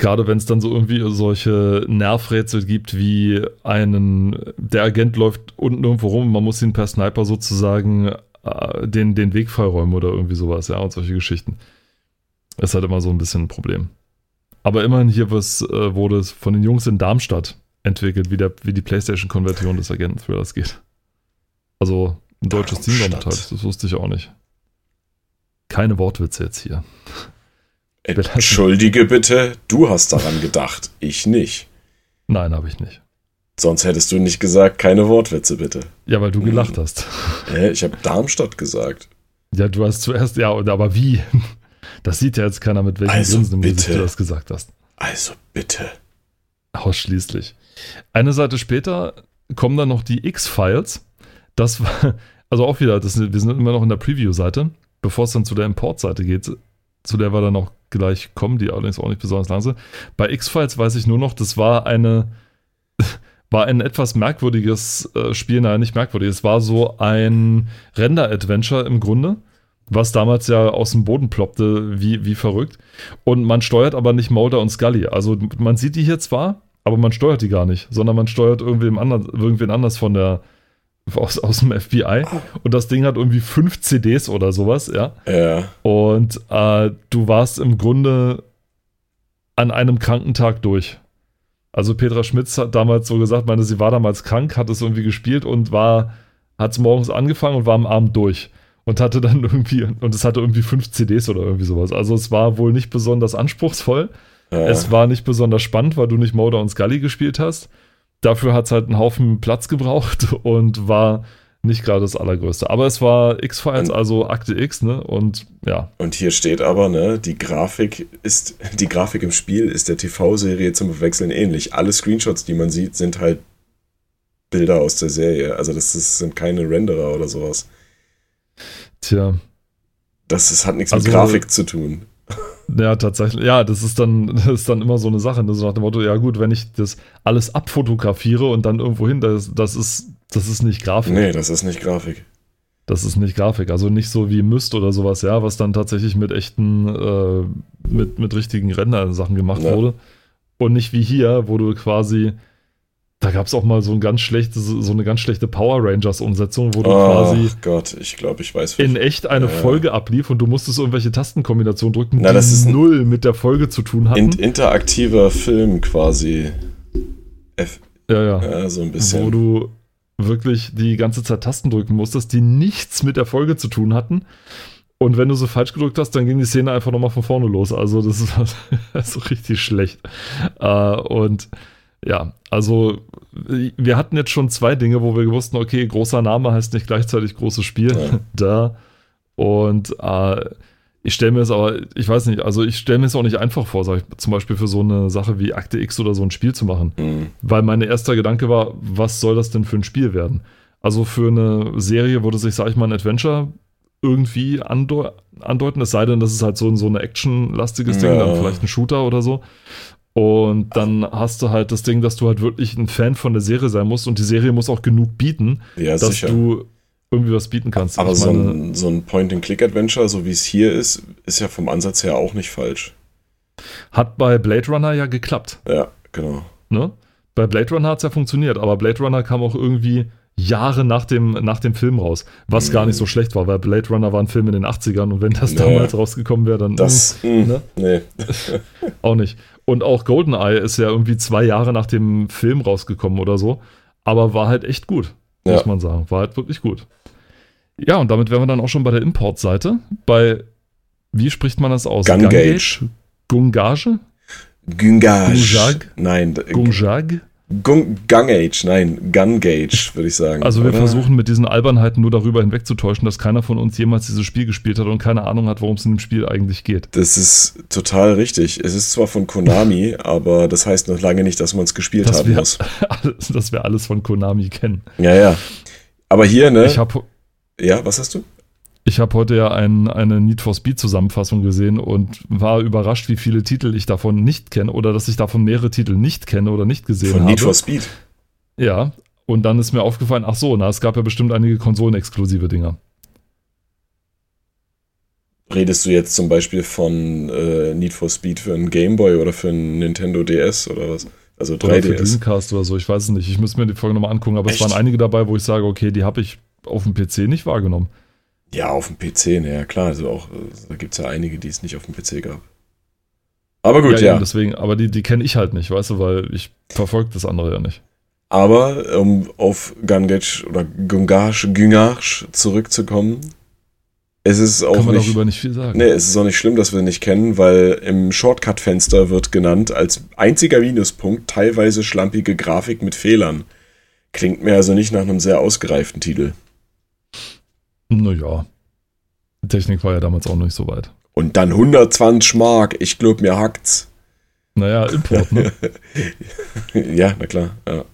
Gerade wenn es dann so irgendwie solche Nervrätsel gibt, wie einen, der Agent läuft unten irgendwo rum, man muss ihn per Sniper sozusagen äh, den, den Weg freiräumen oder irgendwie sowas, ja, und solche Geschichten. Ist halt immer so ein bisschen ein Problem. Aber immerhin hier was, äh, wurde es von den Jungs in Darmstadt entwickelt, wie, der, wie die PlayStation-Konversion des Agenten-Thrillers geht. Also ein deutsches Team damit Darmstadt. halt, das wusste ich auch nicht. Keine Wortwitze jetzt hier. Entschuldige bitte, du hast daran gedacht, ich nicht. Nein, habe ich nicht. Sonst hättest du nicht gesagt, keine Wortwitze bitte. Ja, weil du gelacht hast. Hä, ich habe Darmstadt gesagt. Ja, du hast zuerst, ja, aber wie? Das sieht ja jetzt keiner, mit welchem Also Grinsen im Gesicht bitte. du das gesagt hast. Also bitte. Ausschließlich. Eine Seite später kommen dann noch die X-Files. Das war, also auch wieder, das, wir sind immer noch in der Preview-Seite, bevor es dann zu der Import-Seite geht, zu der wir dann noch gleich kommen, die allerdings auch nicht besonders lang sind. Bei X-Files weiß ich nur noch, das war eine, war ein etwas merkwürdiges äh, Spiel, naja, nicht merkwürdig, es war so ein Render-Adventure im Grunde, was damals ja aus dem Boden ploppte, wie, wie verrückt. Und man steuert aber nicht Mulder und Scully. Also man sieht die hier zwar, aber man steuert die gar nicht, sondern man steuert irgendwen, anders, irgendwen anders von der, aus, aus dem FBI. Und das Ding hat irgendwie fünf CDs oder sowas, ja. Ja. Und äh, du warst im Grunde an einem Krankentag durch. Also Petra Schmitz hat damals so gesagt, meine, sie war damals krank, hat es irgendwie gespielt und war, hat es morgens angefangen und war am Abend durch. Und hatte dann irgendwie, und es hatte irgendwie fünf CDs oder irgendwie sowas. Also es war wohl nicht besonders anspruchsvoll. ja. Es war nicht besonders spannend, weil du nicht Mulder und Scully gespielt hast. Dafür hat es halt einen Haufen Platz gebraucht und war nicht gerade das Allergrößte. Aber es war X-Files, also Akte X, ne? Und ja, Und hier steht aber, ne, die Grafik ist, die Grafik im Spiel ist der TV-Serie zum Verwechseln ähnlich. Alle Screenshots, die man sieht, sind halt Bilder aus der Serie. Also das ist, sind keine Renderer oder sowas. tja. Das ist, hat nichts Also- mit Grafik zu tun. Ja, tatsächlich. Ja, das ist dann, das ist dann immer so eine Sache. Ne? So nach dem Motto, ja gut, wenn ich das alles abfotografiere und dann irgendwo hin, das, das ist, das ist nicht Grafik. Nee, das ist nicht Grafik. Das ist nicht Grafik. Also nicht so wie Myst oder sowas, ja, was dann tatsächlich mit echten, äh, mit, mit richtigen Render-Sachen gemacht Ja. wurde. Und nicht wie hier, wo du quasi, da gab es auch mal so ein ganz schlechtes, so eine ganz schlechte Power Rangers-Umsetzung, wo du Oh quasi Gott, ich glaube, ich weiß. in echt eine Ja. Folge ablief und du musstest irgendwelche Tastenkombinationen drücken, Na, die das ist null mit der Folge zu tun hatten. in, interaktiver Film quasi. F, ja, ja. ja, so ein Wo bisschen. du wirklich die ganze Zeit Tasten drücken musstest, die nichts mit der Folge zu tun hatten. Und wenn du so falsch gedrückt hast, dann ging die Szene einfach nochmal von vorne los. Also das ist so richtig schlecht. Äh, und ja, also wir hatten jetzt schon zwei Dinge, wo wir wussten, okay, großer Name heißt nicht gleichzeitig großes Spiel. Ja. da. Und äh, ich stelle mir es aber, ich weiß nicht, also ich stelle mir es auch nicht einfach vor, sag ich, zum Beispiel für so eine Sache wie Akte X oder so ein Spiel zu machen. Hm. Weil mein erster Gedanke war, was soll das denn für ein Spiel werden? Also für eine Serie würde sich, sag ich mal, ein Adventure irgendwie andeu andeuten, es sei denn, das ist halt so, so ein actionlastiges Ding, Ja. dann vielleicht ein Shooter oder so. Und dann hast du halt das Ding, dass du halt wirklich ein Fan von der Serie sein musst und die Serie muss auch genug bieten, Ja, dass sicher. du irgendwie was bieten kannst. Aber so ein, so ein Point-and-Click-Adventure, so wie es hier ist, ist ja vom Ansatz her auch nicht falsch. hat bei Blade Runner ja geklappt. Ja, genau. Ne? Bei Blade Runner hat es ja funktioniert, aber Blade Runner kam auch irgendwie Jahre nach dem, nach dem Film raus, was Mhm. gar nicht so schlecht war, weil Blade Runner war ein Film in den 80ern und wenn das Ja. damals rausgekommen wäre, dann Das, mh, mh, ne? nee. auch nicht. Und auch GoldenEye ist ja irgendwie zwei Jahre nach dem Film rausgekommen oder so, aber war halt echt gut, Ja. muss man sagen. War halt wirklich gut. Ja, und damit wären wir dann auch schon bei der Importseite. Bei, wie spricht man das aus? Gungage? Gungage. Gujag? Nein, d- Gung, Gun Gauge, nein, Gun Gauge, würde ich sagen. Also wir oder? versuchen mit diesen Albernheiten nur darüber hinwegzutäuschen, dass keiner von uns jemals dieses Spiel gespielt hat und keine Ahnung hat, worum es in dem Spiel eigentlich geht. Das ist total richtig. Es ist zwar von Konami, aber das heißt noch lange nicht, dass man es gespielt Dass haben wir, muss. alles, dass wir alles von Konami kennen. Ja, ja. Aber hier, ne? Ich habe ja, was hast du? Ich hab heute ja ein, eine Need for Speed Zusammenfassung gesehen und war überrascht, wie viele Titel ich davon nicht kenne oder dass ich davon mehrere Titel nicht kenne oder nicht gesehen Von habe. Need for Speed. Ja, und dann ist mir aufgefallen, ach so, na, es gab ja bestimmt einige konsolenexklusive Dinger. Redest du jetzt zum Beispiel von äh, Need for Speed für einen Gameboy oder für einen Nintendo DS oder was? Also Oder für 3DS. Dreamcast oder so, ich weiß es nicht. Ich müsste mir die Folge nochmal angucken, aber Echt? es waren einige dabei, wo ich sage, okay, die habe ich auf dem PC nicht wahrgenommen. Ja, auf dem PC, na ja klar. Also auch, äh, da gibt es ja einige, die es nicht auf dem PC gab. Aber gut, ja. eben deswegen, aber die, die kenne ich halt nicht, weißt du, weil ich verfolge das andere ja nicht. Aber um auf Gungage oder Gungage, Gungage zurückzukommen, es ist auch Kann man nicht. darüber nicht viel sagen. Nee, es ist auch nicht schlimm, dass wir nicht kennen, weil im Shortcut-Fenster wird genannt als einziger Minuspunkt teilweise schlampige Grafik mit Fehlern. Klingt mir also nicht nach einem sehr ausgereiften Titel. Naja. Technik war ja damals auch noch nicht so weit. Und dann 120 Mark, ich glaub, mir hackt's. Naja, Import, ne? ja, na klar. Ja.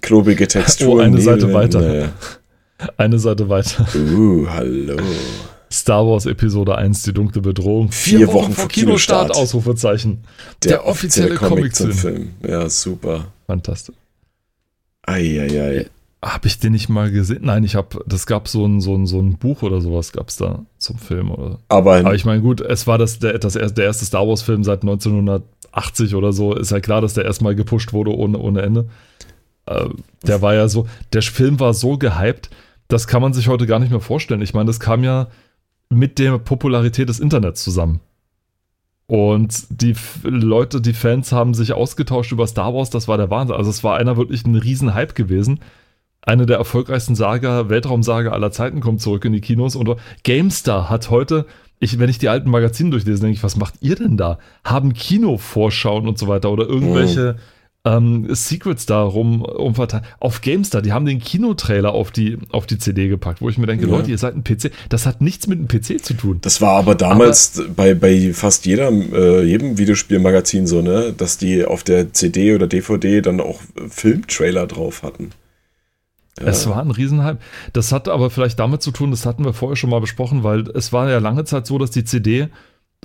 Klobige Texturen. Oh, eine Seite weiter. naja. Eine Seite weiter. Uh, hallo. Star Wars Episode 1, die dunkle Bedrohung. Vier Wochen vor Kinostart. Ausrufezeichen. Der, offizielle, Comic, zum Film. Ja, super. Fantastisch. Eieiei. Habe ich den nicht mal gesehen? Nein, ich habe, das gab so ein, so ein, so ein Buch oder sowas gab es da zum Film. Oder. Aber, Aber ich meine, gut, es war das, der, das, erste- der erste Star Wars-Film seit 1980 oder so. Ist ja klar, dass der erstmal gepusht wurde ohne, ohne Ende. Äh, der war ja so, der Film war so gehypt, das kann man sich heute gar nicht mehr vorstellen. Ich meine, das kam ja mit der Popularität des Internets zusammen. Und die Leute, die Fans haben sich ausgetauscht über Star Wars, das war der Wahnsinn. Also es war einer wirklich ein Riesenhype gewesen. Eine der erfolgreichsten Saga, Weltraumsaga aller Zeiten kommt zurück in die Kinos. Und GameStar hat heute, ich, wenn ich die alten Magazine durchlese, denke ich, was macht ihr denn da? Haben Kinovorschauen und so weiter oder irgendwelche ähm, Secrets da rum umverteilt. Auf GameStar, die haben den Kinotrailer auf die, auf die CD gepackt, wo ich mir denke, Ja. Leute, ihr seid ein PC. Das hat nichts mit einem PC zu tun. Das war aber damals bei, bei fast jeder, äh, jedem Videospielmagazin so, ne, dass die auf der CD oder DVD dann auch Filmtrailer drauf hatten. Ja. Es war ein Riesenhype. Das hat aber vielleicht damit zu tun, das hatten wir vorher schon mal besprochen, weil es war ja lange Zeit so, dass die CD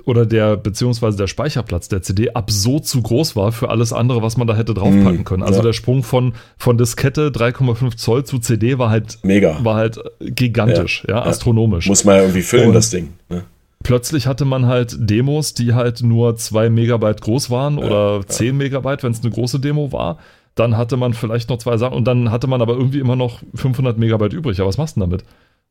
oder der, beziehungsweise der Speicherplatz der CD absurd zu groß war für alles andere, was man da hätte draufpacken Mm, können. Also ja. der Sprung von, von Diskette 3,5 Zoll zu CD war halt, Mega. war halt gigantisch, ja, Ja. astronomisch. Muss man ja irgendwie filmen, Und- das Ding. Ne? Plötzlich hatte man halt Demos, die halt nur 2 Megabyte groß waren oder 10 Megabyte, wenn es eine große Demo war. Dann hatte man vielleicht noch zwei Sachen und dann hatte man aber irgendwie immer noch 500 Megabyte übrig. Ja, was machst du denn damit?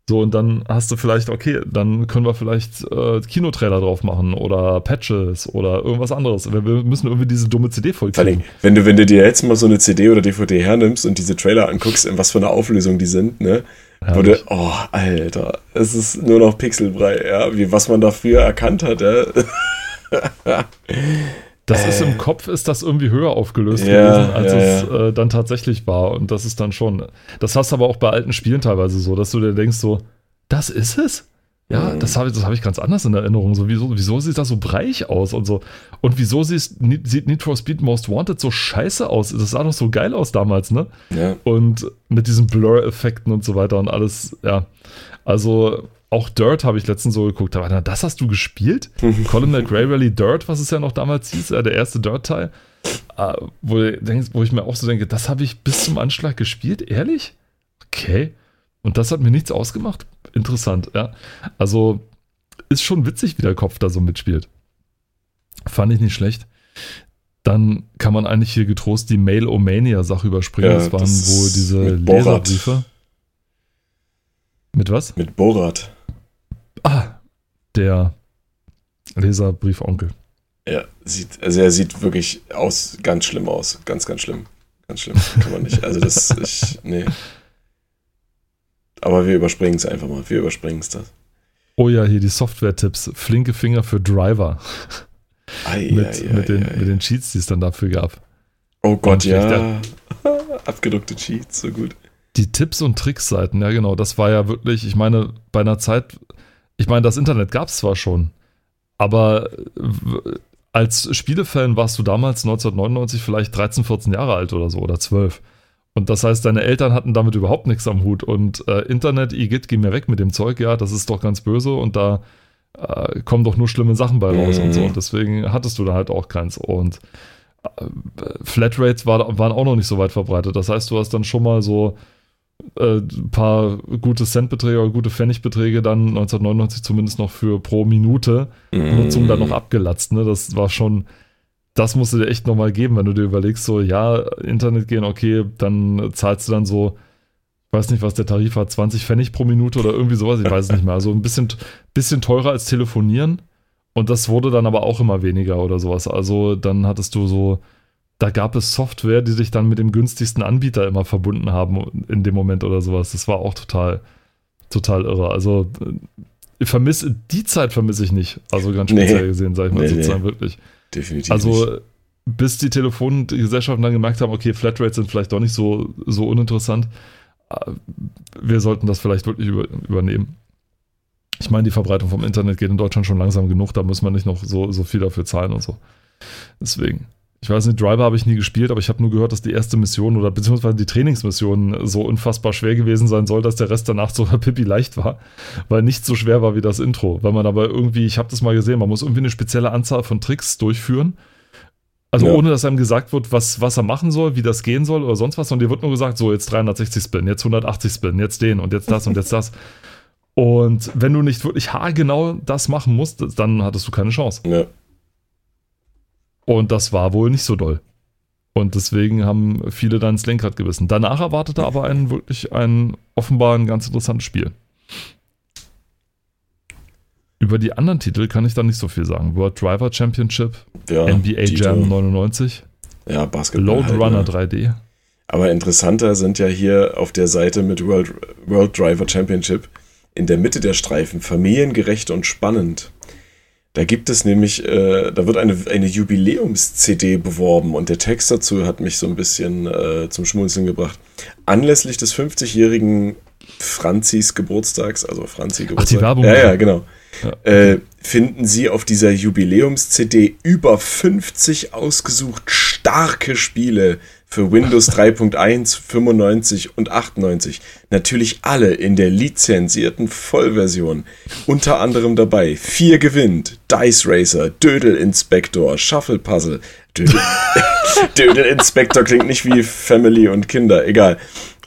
So, und dann hast du vielleicht, okay, dann können wir vielleicht äh, Kinotrailer drauf machen oder Patches oder irgendwas anderes. Wir, wir müssen irgendwie diese dumme CD vollkriegen. wenn du, wenn du dir jetzt mal so eine CD oder DVD hernimmst und diese Trailer anguckst, in was für eine Auflösung die sind, ne? Wurde, oh, Alter, es ist nur noch Pixelbrei, ja, wie was man dafür erkannt hat, ja. Das ist im Kopf, ist das irgendwie höher aufgelöst Ja, gewesen, als ja, es Äh, dann tatsächlich war. Und das ist dann schon. Das hast du aber auch bei alten Spielen teilweise so, dass du dir denkst, so, das ist es? Ja, Mhm. das habe ich, das hab ich ganz anders in Erinnerung. So, wieso, wieso sieht das so breich aus und so? Und wieso sieht, sieht Need for Speed Most Wanted so scheiße aus? Das sah doch so geil aus damals, ne? ja. Und mit diesen Blur-Effekten und so weiter und alles, ja. Also auch Dirt habe ich letztens so geguckt. Aber na, das hast du gespielt? Colin McRae Rally Dirt, was es ja noch damals hieß, äh, der erste Dirt-Teil. Äh, wo, wo ich mir auch so denke, das habe ich bis zum Anschlag gespielt? Ehrlich? Okay. Und das hat mir nichts ausgemacht? Interessant, ja. Also ist schon witzig, wie der Kopf da so mitspielt. Fand ich nicht schlecht. Dann kann man eigentlich hier getrost die Mail-O-Mania-Sache überspringen. Ja, das waren das wohl diese mit. Leserbriefe. Mit was? Mit Borat. Ah, der Leserbrief-Onkel. Ja, sieht, also er sieht wirklich aus, ganz schlimm aus. Ganz, ganz schlimm. Ganz schlimm. Kann man nicht. Also das, ich, nee. Aber wir überspringen es einfach mal. Wir überspringen es das. Oh ja, hier die Software-Tipps. Flinke Finger für Driver. Ei, mit, ei, mit, ei, den, mit den Cheats, die es dann dafür gab. Oh Gott, ja. Abgedruckte Cheats, so gut. Die Tipps- und Tricks-Seiten, ja genau, das war ja wirklich, ich meine, bei einer Zeit, ich meine, das Internet gab es zwar schon, aber w- als Spielefan warst du damals 1999 vielleicht 13, 14 Jahre alt oder so oder 12. Und das heißt, deine Eltern hatten damit überhaupt nichts am Hut. Und äh, Internet, Igitt, geh mir weg mit dem Zeug, ja, das ist doch ganz böse und da äh, kommen doch nur schlimme Sachen bei raus und so. Mhm. Und deswegen hattest du da halt auch keins. Und äh, Flatrates war, waren auch noch nicht so weit verbreitet. Das heißt, du hast dann schon mal so äh, ein paar gute Centbeträge oder gute Pfennigbeträge dann 1999 zumindest noch für pro Minute Nutzung dann noch Mm. abgelatzt. Ne? Das war schon, das musst du dir echt nochmal geben, wenn du dir überlegst, so, ja, Internet gehen, okay, dann zahlst du dann so, ich weiß nicht, was der Tarif war, 20 Pfennig pro Minute oder irgendwie sowas, ich weiß es nicht mehr. Also ein bisschen, bisschen teurer als telefonieren. Und das wurde dann aber auch immer weniger oder sowas. Also dann hattest du so, da gab es Software, die sich dann mit dem günstigsten Anbieter immer verbunden haben in dem Moment oder sowas. Das war auch total, total irre. Also ich vermisse, die Zeit vermisse ich nicht. Also ganz Nee. speziell gesehen, sage ich mal Nee, sozusagen nee. wirklich. Definitiv. nicht. Also bis die Telefongesellschaften dann gemerkt haben, okay, Flatrates sind vielleicht doch nicht so, so uninteressant. Äh, Wir sollten das vielleicht wirklich über, übernehmen. Ich meine, die Verbreitung vom Internet geht in Deutschland schon langsam genug, da muss man nicht noch so, so viel dafür zahlen und so. Deswegen. Ich weiß nicht, Driver habe ich nie gespielt, aber ich habe nur gehört, dass die erste Mission oder beziehungsweise die Trainingsmission so unfassbar schwer gewesen sein soll, dass der Rest danach sogar pipi leicht war, weil nicht so schwer war wie das Intro. Weil man aber irgendwie, ich habe das mal gesehen, man muss irgendwie eine spezielle Anzahl von Tricks durchführen. Also Ja. ohne, dass einem gesagt wird, was, was er machen soll, wie das gehen soll oder sonst was. Und dir wird nur gesagt, so jetzt 360 Spin, jetzt 180 Spin, jetzt den und jetzt das und jetzt das. Und wenn du nicht wirklich haargenau das machen musst, dann hattest du keine Chance. Ja. Und das war wohl nicht so doll. Und deswegen haben viele dann ins Lenkrad gebissen. Danach erwartete aber ein wirklich ein offenbar ein ganz interessantes Spiel. Über die anderen Titel kann ich da nicht so viel sagen. World Driver Championship, ja NBA Tito. Jam 99, Ja, Basketball. Load halt, Runner ne? 3D. Aber interessanter sind ja hier auf der Seite mit World, World Driver Championship in der Mitte der Streifen familiengerecht und spannend. Da gibt es nämlich, äh, da wird eine, eine Jubiläums-CD beworben und der Text dazu hat mich so ein bisschen äh, zum Schmunzeln gebracht. Anlässlich des 50-jährigen Franzis Geburtstags, also Franzi Geburtstag. Werbung. Ja, ja, genau. Ja. Äh, finden Sie auf dieser Jubiläums-CD über 50 ausgesucht starke Spiele für Windows 3.1, 95 und 98. Natürlich alle in der lizenzierten Vollversion. Unter anderem dabei Vier gewinnt, Dice Racer, Dödel Inspector, Shuffle Puzzle. Dödel, Dödel Inspector klingt nicht wie Family und Kinder, egal.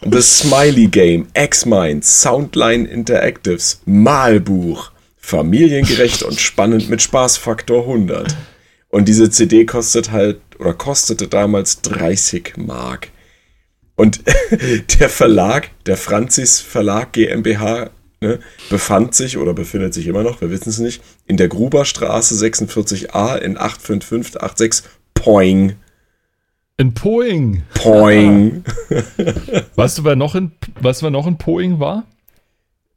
The Smiley Game, X-Minds, Soundline Interactives, Malbuch. Familiengerecht und spannend mit Spaßfaktor 100. Und diese CD kostet halt, oder kostete damals 30 Mark. Und der Verlag, der Franzis Verlag GmbH, ne, befand sich oder befindet sich immer noch, wir wissen es nicht, in der Gruberstraße 46a in 85586 Poing. In Poing. Poing. Weißt du, wer noch in, weißt du, wer noch in Poing war?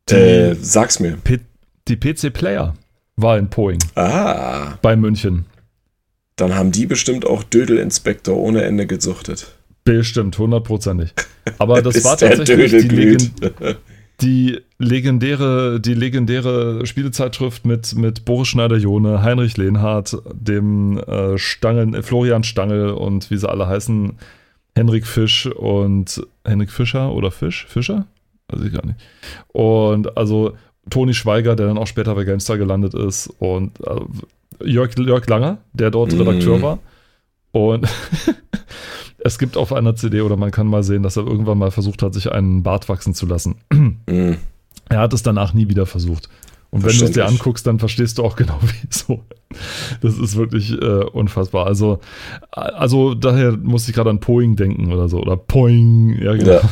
Die, äh, sag's mir. P die PC Player war in Poing Ah, bei München. Dann haben die bestimmt auch Dödel Inspektor ohne Ende gesuchtet. Bestimmt, hundertprozentig. Aber das war tatsächlich die. Legen, die legendäre, die legendäre Spielezeitschrift mit, mit Boris Schneider-Jone, Heinrich Lehnhardt, dem äh, Stangeln, äh, Florian Stangl und wie sie alle heißen, Henrik Fisch und Henrik Fischer oder Fisch? Fischer? Weiß ich gar nicht. Und also Toni Schweiger, der dann auch später bei GameStar gelandet ist und äh, Jörg, Jörg Langer, der dort Mm. Redakteur war. Und es gibt auf einer CD oder man kann mal sehen, dass er irgendwann mal versucht hat, sich einen Bart wachsen zu lassen. Hm. Er hat es danach nie wieder versucht. Und wenn du es dir anguckst, dann verstehst du auch genau wieso. Das ist wirklich äh, unfassbar. Also, äh, also daher musste ich gerade an Poing denken oder so. Oder Poing, ja genau. Ja.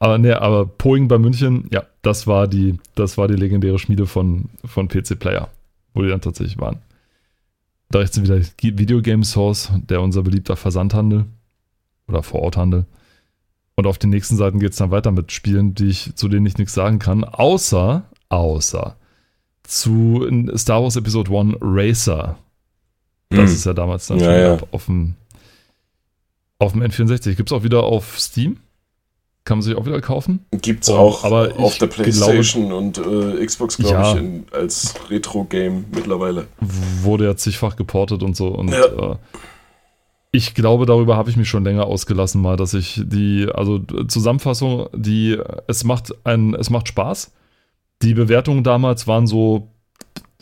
Aber ne, aber Poing bei München, ja, das war die, das war die legendäre Schmiede von, von PC Player, wo die dann tatsächlich waren. Da rechts sind wieder die Video Game Source, der unser beliebter Versandhandel oder Vororthandel. Und auf den nächsten Seiten geht es dann weiter mit Spielen, die ich, zu denen ich nichts sagen kann, außer, außer zu Star Wars Episode 1 Racer. Das Hm. ist ja damals dann Ja, ja. auf dem, auf dem N64. Gibt es auch wieder auf Steam? Kann man sich auch wieder kaufen? Gibt's Und- auch aber auf der glaube- Playstation und äh, Xbox, glaube Ja. ich, in, als Retro-Game mittlerweile. Wurde ja zigfach geportet und so. Und Ja. äh, ich glaube, darüber habe ich mich schon länger ausgelassen, mal, dass ich die, also Zusammenfassung, die, es macht ein, es macht Spaß. Die Bewertungen damals waren so,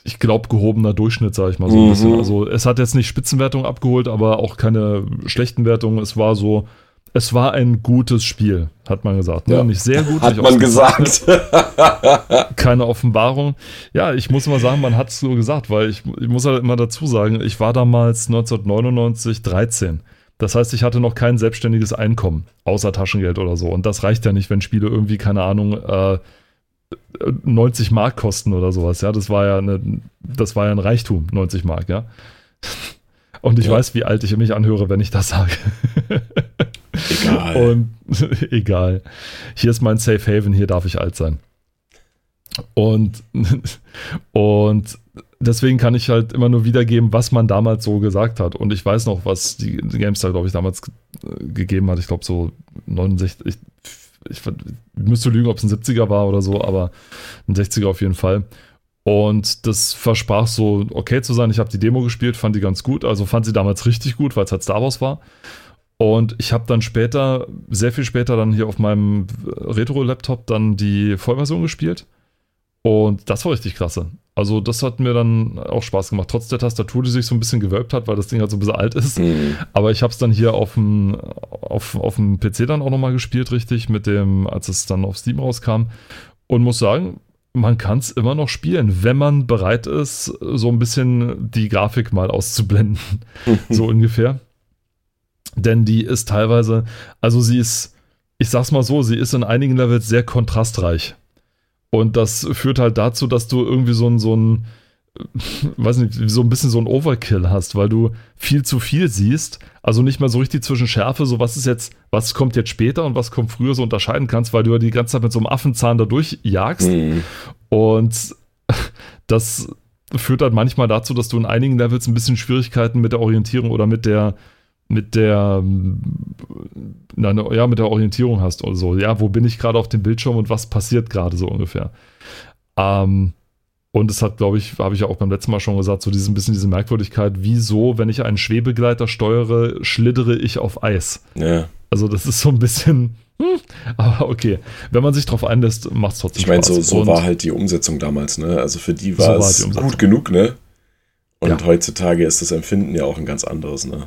ich glaube, gehobener Durchschnitt, sage ich mal so ein Mhm. bisschen. Also es hat jetzt nicht Spitzenwertung abgeholt, aber auch keine schlechten Wertungen. Es war so, es war ein gutes Spiel, hat man gesagt. Ne? Ja. Nicht sehr gut. Hat man gesagt. keine Offenbarung. Ja, ich muss mal sagen, man hat es so gesagt, weil ich, ich muss halt immer dazu sagen, ich war damals 1999 13. Das heißt, ich hatte noch kein selbstständiges Einkommen, außer Taschengeld oder so. Und das reicht ja nicht, wenn Spiele irgendwie, keine Ahnung, äh, 90 Mark kosten oder sowas. Ja, das war ja, eine, das war ja ein Reichtum, 90 Mark, ja. Und ich Ja. weiß, wie alt ich mich anhöre, wenn ich das sage. Egal. Und egal. Hier ist mein Safe Haven, hier darf ich alt sein. Und, und deswegen kann ich halt immer nur wiedergeben, was man damals so gesagt hat. Und ich weiß noch, was die, die GameStar, glaube ich, damals äh, gegeben hat. Ich glaube, so 69. Ich, ich, müsste lügen, ob es ein 70er war oder so, aber ein 60er auf jeden Fall. Und das versprach so okay zu sein. Ich habe die Demo gespielt, fand die ganz gut. Also fand sie damals richtig gut, weil es halt Star Wars war. Und ich habe dann später, sehr viel später, dann hier auf meinem Retro-Laptop dann die Vollversion gespielt. Und das war richtig klasse. Also, das hat mir dann auch Spaß gemacht, trotz der Tastatur, die sich so ein bisschen gewölbt hat, weil das Ding halt so ein bisschen alt ist. Mhm. Aber ich habe es dann hier auf dem, auf, auf dem PC dann auch nochmal gespielt, richtig, mit dem, als es dann auf Steam rauskam. Und muss sagen, man kann es immer noch spielen, wenn man bereit ist, so ein bisschen die Grafik mal auszublenden. so ungefähr. Denn die ist teilweise, also sie ist, ich sag's mal so, sie ist in einigen Levels sehr kontrastreich. Und das führt halt dazu, dass du irgendwie so ein, so ein, weiß nicht, so ein bisschen so ein Overkill hast, weil du viel zu viel siehst, also nicht mehr so richtig zwischen Schärfe, so was ist jetzt, was kommt jetzt später und was kommt früher so unterscheiden kannst, weil du ja die ganze Zeit mit so einem Affenzahn da durchjagst. Mhm. Und das führt halt manchmal dazu, dass du in einigen Levels ein bisschen Schwierigkeiten mit der Orientierung oder mit der, mit der, na, ja, mit der Orientierung hast oder so. Ja, wo bin ich gerade auf dem Bildschirm und was passiert gerade so ungefähr. Ähm, und es hat, glaube ich, habe ich ja auch beim letzten Mal schon gesagt, so dieses, ein bisschen diese Merkwürdigkeit, wieso, wenn ich einen Schwebegleiter steuere, schlittere ich auf Eis. Ja. Also das ist so ein bisschen, hm, aber okay. Wenn man sich darauf einlässt, macht es trotzdem ich mein, Spaß. Ich meine, so, so war halt die Umsetzung damals, ne? Also für die war so es war gut genug, ne? Und ja. heutzutage ist das Empfinden ja auch ein ganz anderes, ne?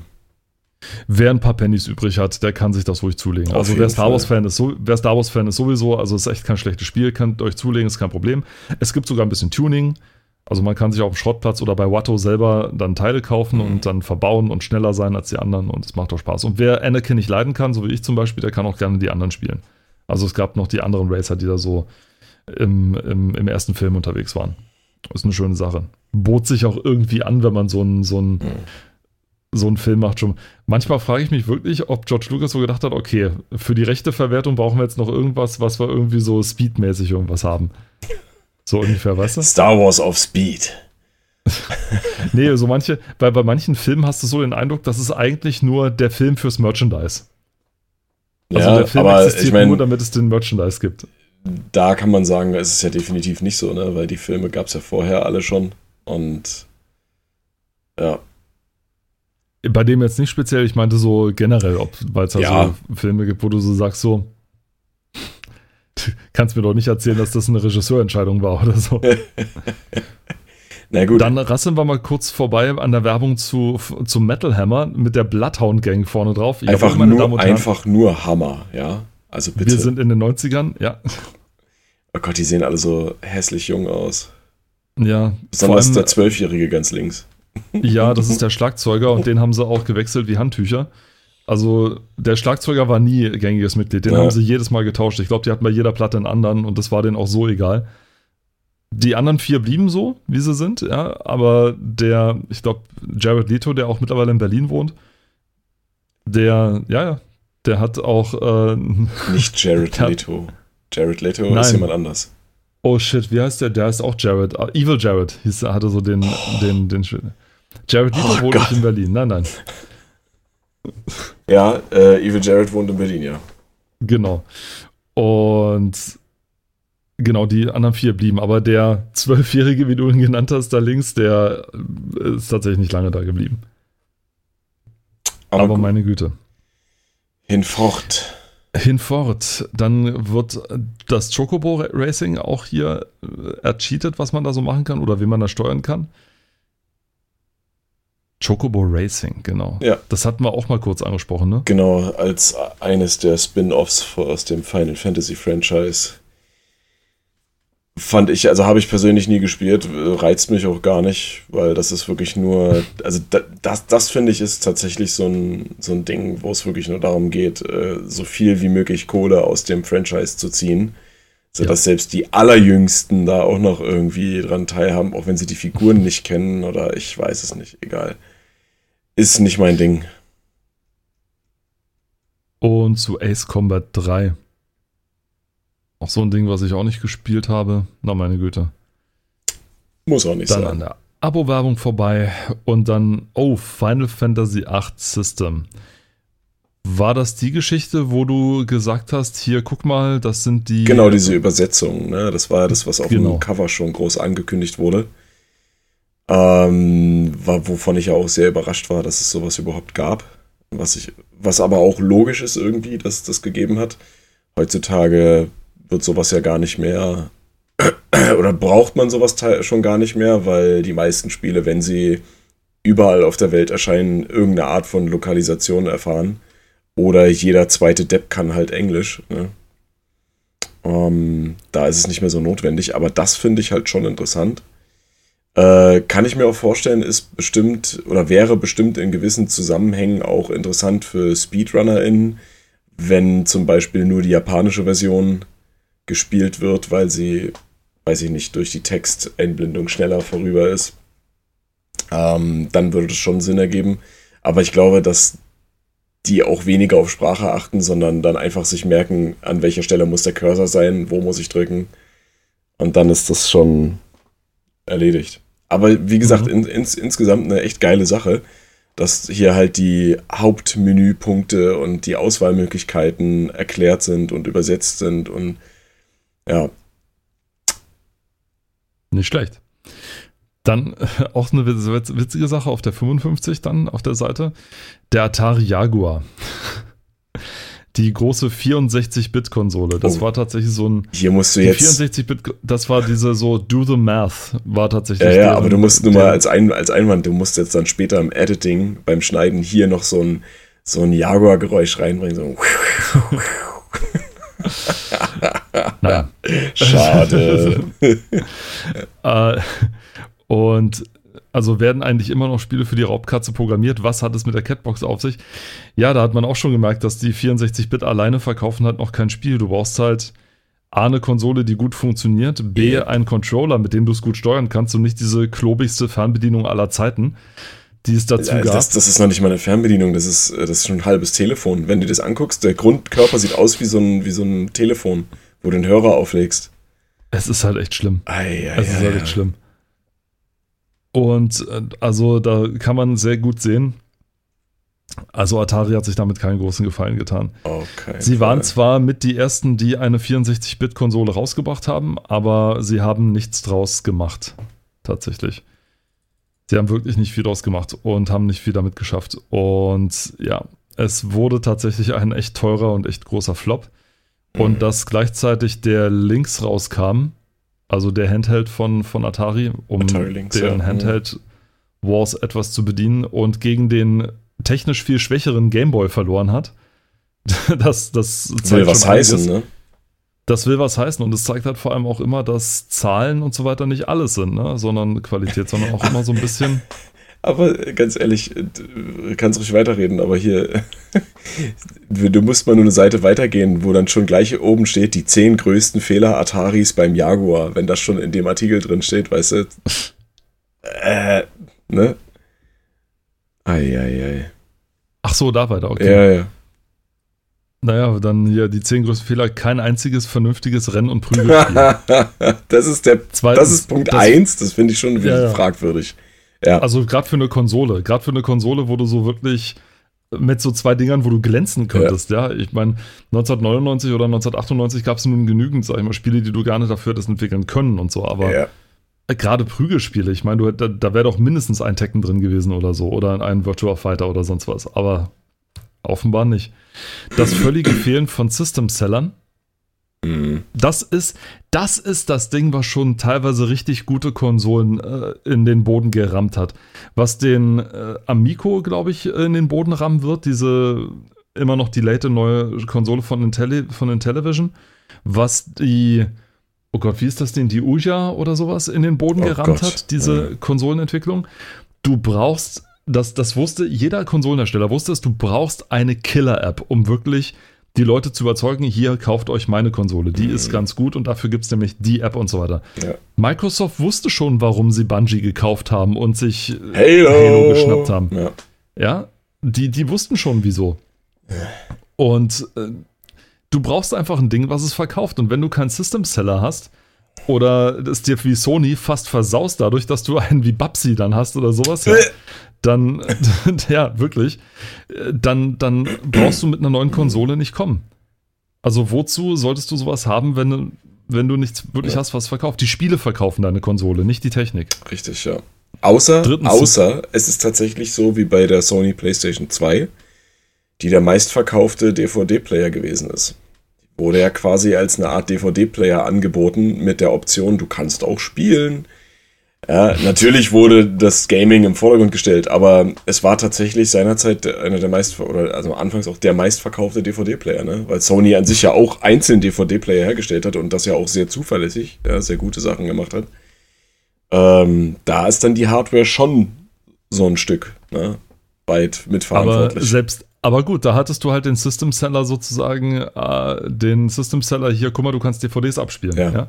Wer ein paar Pennies übrig hat, der kann sich das ruhig zulegen. Auf also wer Star Wars Fan ist, so, wer Star Wars Fan ist sowieso, also ist echt kein schlechtes Spiel, könnt euch zulegen, ist kein Problem. Es gibt sogar ein bisschen Tuning. Also man kann sich auf dem Schrottplatz oder bei Watto selber dann Teile kaufen mhm. und dann verbauen und schneller sein als die anderen und es macht doch Spaß. Und wer Anakin nicht leiden kann, so wie ich zum Beispiel, der kann auch gerne die anderen spielen. Also es gab noch die anderen Racer, die da so im, im, im ersten Film unterwegs waren. Ist eine schöne Sache. Bot sich auch irgendwie an, wenn man so ein, so ein mhm so ein Film macht schon. Manchmal frage ich mich wirklich, ob George Lucas so gedacht hat, okay, für die rechte Verwertung brauchen wir jetzt noch irgendwas, was wir irgendwie so speedmäßig irgendwas haben. So ungefähr, weißt du? Star Wars auf Speed. nee, so manche, weil bei manchen Filmen hast du so den Eindruck, das ist eigentlich nur der Film fürs Merchandise. Also ja, der Film aber existiert ich mein, nur, damit es den Merchandise gibt. Da kann man sagen, es ist ja definitiv nicht so, ne? weil die Filme gab es ja vorher alle schon. Und ja, bei dem jetzt nicht speziell, ich meinte so generell, weil es da ja. so Filme gibt, wo du so sagst, so, kannst mir doch nicht erzählen, dass das eine Regisseurentscheidung war oder so. Na gut. Dann rasseln wir mal kurz vorbei an der Werbung zu, zu Metal Hammer mit der Bloodhound Gang vorne drauf. Ich einfach, nur, Herren, einfach nur Hammer, ja. Also bitte. Wir sind in den 90ern, ja. Oh Gott, die sehen alle so hässlich jung aus. Ja. Besonders der Zwölfjährige ganz links. Ja, das ist der Schlagzeuger und den haben sie auch gewechselt wie Handtücher. Also der Schlagzeuger war nie gängiges Mitglied, den ja. haben sie jedes Mal getauscht. Ich glaube, die hatten bei jeder Platte einen anderen und das war denen auch so egal. Die anderen vier blieben so, wie sie sind, ja, aber der, ich glaube, Jared Leto, der auch mittlerweile in Berlin wohnt, der, ja, ja, der hat auch. Äh, Nicht Jared Leto. Jared Leto Nein. ist jemand anders. Oh shit, wie heißt der? Der heißt auch Jared. Uh, Evil Jared hieß, hatte so den, oh. den, den, den Jared Leto oh wohnt nicht in Berlin. Nein, nein. Ja, äh, Evil Jared wohnt in Berlin, ja. Genau. Und genau, die anderen vier blieben. Aber der Zwölfjährige, wie du ihn genannt hast, da links, der ist tatsächlich nicht lange da geblieben. Aber, Aber meine Güte. Hinfort. Hinfort. Dann wird das Chocobo Racing auch hier äh, ercheatet, was man da so machen kann oder wie man da steuern kann. Chocobo Racing, genau. Ja. Das hatten wir auch mal kurz angesprochen, ne? Genau, als eines der Spin-offs aus dem Final Fantasy Franchise. Fand ich, also habe ich persönlich nie gespielt, reizt mich auch gar nicht, weil das ist wirklich nur, also das, das finde ich ist tatsächlich so ein, so ein Ding, wo es wirklich nur darum geht, äh, so viel wie möglich Kohle aus dem Franchise zu ziehen sodass ja. selbst die Allerjüngsten da auch noch irgendwie dran teilhaben, auch wenn sie die Figuren nicht kennen oder ich weiß es nicht, egal. Ist nicht mein Ding. Und zu Ace Combat 3. Auch so ein Ding, was ich auch nicht gespielt habe. Na, meine Güte. Muss auch nicht dann sein. Dann an der Abo-Werbung vorbei und dann, oh, Final Fantasy VIII System. War das die Geschichte, wo du gesagt hast, hier guck mal, das sind die. Genau, diese Übersetzung, ne? Das war ja das, was auf Genau. dem Cover schon groß angekündigt wurde. Ähm, war, wovon ich ja auch sehr überrascht war, dass es sowas überhaupt gab. Was ich, was aber auch logisch ist irgendwie, dass das gegeben hat. Heutzutage wird sowas ja gar nicht mehr oder braucht man sowas schon gar nicht mehr, weil die meisten Spiele, wenn sie überall auf der Welt erscheinen, irgendeine Art von Lokalisation erfahren. Oder jeder zweite Depp kann halt Englisch. Ne? Ähm, da ist es nicht mehr so notwendig, aber das finde ich halt schon interessant. Äh, kann ich mir auch vorstellen, ist bestimmt oder wäre bestimmt in gewissen Zusammenhängen auch interessant für SpeedrunnerInnen, wenn zum Beispiel nur die japanische Version gespielt wird, weil sie, weiß ich nicht, durch die Texteinblendung schneller vorüber ist. Ähm, dann würde das schon Sinn ergeben. Aber ich glaube, dass die auch weniger auf Sprache achten, sondern dann einfach sich merken, an welcher Stelle muss der Cursor sein, wo muss ich drücken. Und dann ist das schon erledigt. Aber wie gesagt, Mhm. in, ins, insgesamt eine echt geile Sache, dass hier halt die Hauptmenüpunkte und die Auswahlmöglichkeiten erklärt sind und übersetzt sind und ja, Nicht schlecht. Dann äh, auch eine witz- witz- witzige Sache auf der 55 dann auf der Seite. Der Atari Jaguar. Die große 64-Bit-Konsole. Das Oh. war tatsächlich so ein. hier musst du jetzt. 64-Bit, das war diese so Do the Math, war tatsächlich. Ja, ja, deren- aber du musst nur mal als, Ein, als Einwand, du musst jetzt dann später im Editing, beim Schneiden hier noch so ein, so ein Jaguar-Geräusch reinbringen. So. Schade. Äh, und also werden eigentlich immer noch Spiele für die Raubkatze programmiert. Was hat es mit der Catbox auf sich? Ja, da hat man auch schon gemerkt, dass die 64-Bit alleine verkaufen halt noch kein Spiel. Du brauchst halt A, eine Konsole, die gut funktioniert, B, Ja. einen Controller, mit dem du es gut steuern kannst und nicht diese klobigste Fernbedienung aller Zeiten, die es dazu Also gab. das, das ist noch nicht mal eine Fernbedienung, das ist, das ist schon ein halbes Telefon. Wenn du das anguckst, der Grundkörper sieht aus wie so ein, wie so ein Telefon, wo du den Hörer auflegst. Es ist halt echt schlimm. Ei, ei, Es ist halt echt schlimm. Und äh, also da kann man sehr gut sehen. Also Atari hat sich damit keinen großen Gefallen getan. Okay. Sie waren zwar mit die ersten, die eine 64-Bit-Konsole rausgebracht haben, aber sie haben nichts draus gemacht. Tatsächlich. Sie haben wirklich nicht viel draus gemacht und haben nicht viel damit geschafft. Und ja, es wurde tatsächlich ein echt teurer und echt großer Flop. Und Mhm. dass gleichzeitig der Links rauskam, also der Handheld von, von Atari, um Atari Lynx, deren ja. Handheld Wars etwas zu bedienen und gegen den technisch viel schwächeren Gameboy verloren hat. Das, das Will was schon heißen, einiges. ne? Das will was heißen und es zeigt halt vor allem auch immer, dass Zahlen und so weiter nicht alles sind, ne? sondern Qualität, sondern auch immer so ein bisschen. Aber ganz ehrlich, du kannst ruhig weiterreden, aber hier, du musst mal nur eine Seite weitergehen, wo dann schon gleich oben steht, die zehn größten Fehler Ataris beim Jaguar, wenn das schon in dem Artikel drin steht, weißt du. Äh, ne? Eieiei. Ach so, da weiter, okay. Ja, ja. Naja, dann hier die zehn größten Fehler: kein einziges vernünftiges Renn- und Prügelspiel. das ist der, Zweitens, das ist Punkt das- 1, das finde ich schon ja. fragwürdig. Ja. Also gerade für eine Konsole, gerade für eine Konsole, wo du so wirklich mit so zwei Dingern, wo du glänzen könntest, ja. Ich meine, 1999 oder 1998 gab es nun genügend, sag ich mal, Spiele, die du gerne dafür hättest entwickeln können und so, aber ja. gerade Prügelspiele, ich meine, da, da wäre doch mindestens ein Tekken drin gewesen oder so oder ein Virtua Fighter oder sonst was, aber offenbar nicht. Das völlige Fehlen von System-Sellern, Mhm. das ist, das ist das Ding, was schon teilweise richtig gute Konsolen äh, in den Boden gerammt hat. Was den äh, Amico, glaube ich, in den Boden rammen wird, diese immer noch die late neue Konsole von, Intelli von Intellivision, was die, oh Gott, wie ist das denn, die Uja oder sowas in den Boden Oh gerammt Gott, hat, diese ja. Konsolenentwicklung. Du brauchst, das, das wusste jeder Konsolenhersteller, wusste es, du brauchst eine Killer-App, um wirklich die Leute zu überzeugen, hier kauft euch meine Konsole, die ist ganz gut und dafür gibt es nämlich die App und so weiter. Ja. Microsoft wusste schon, warum sie Bungie gekauft haben und sich äh, Halo. Halo geschnappt haben. Ja. Ja, die, die wussten schon wieso. Und äh, du brauchst einfach ein Ding, was es verkauft. Und wenn du keinen System Seller hast, oder es dir wie Sony fast versaust dadurch, dass du einen wie Babsi dann hast oder sowas, ja, dann, ja, wirklich, dann, dann brauchst du mit einer neuen Konsole nicht kommen. Also wozu solltest du sowas haben, wenn du, wenn du nichts wirklich Ja. hast, was verkauft? Die Spiele verkaufen deine Konsole, nicht die Technik. Richtig, ja. Außer, Drittens- außer es ist tatsächlich so wie bei der Sony PlayStation 2, die der meistverkaufte DVD-Player gewesen ist. Wurde ja quasi als eine Art DVD-Player angeboten mit der Option, du kannst auch spielen. Ja, natürlich wurde das Gaming im Vordergrund gestellt, aber es war tatsächlich seinerzeit einer der meist oder also anfangs auch der meistverkaufte DVD-Player, ne? Weil Sony an sich ja auch einzeln DVD-Player hergestellt hat und das ja auch sehr zuverlässig, ja, sehr gute Sachen gemacht hat. Ähm, da ist dann die Hardware schon so ein Stück, ne? Weit Aber mitverantwortlich. selbst, aber gut, da hattest du halt den System Seller sozusagen, äh, den System Seller hier, guck mal, du kannst DVDs abspielen. Ja. Ja.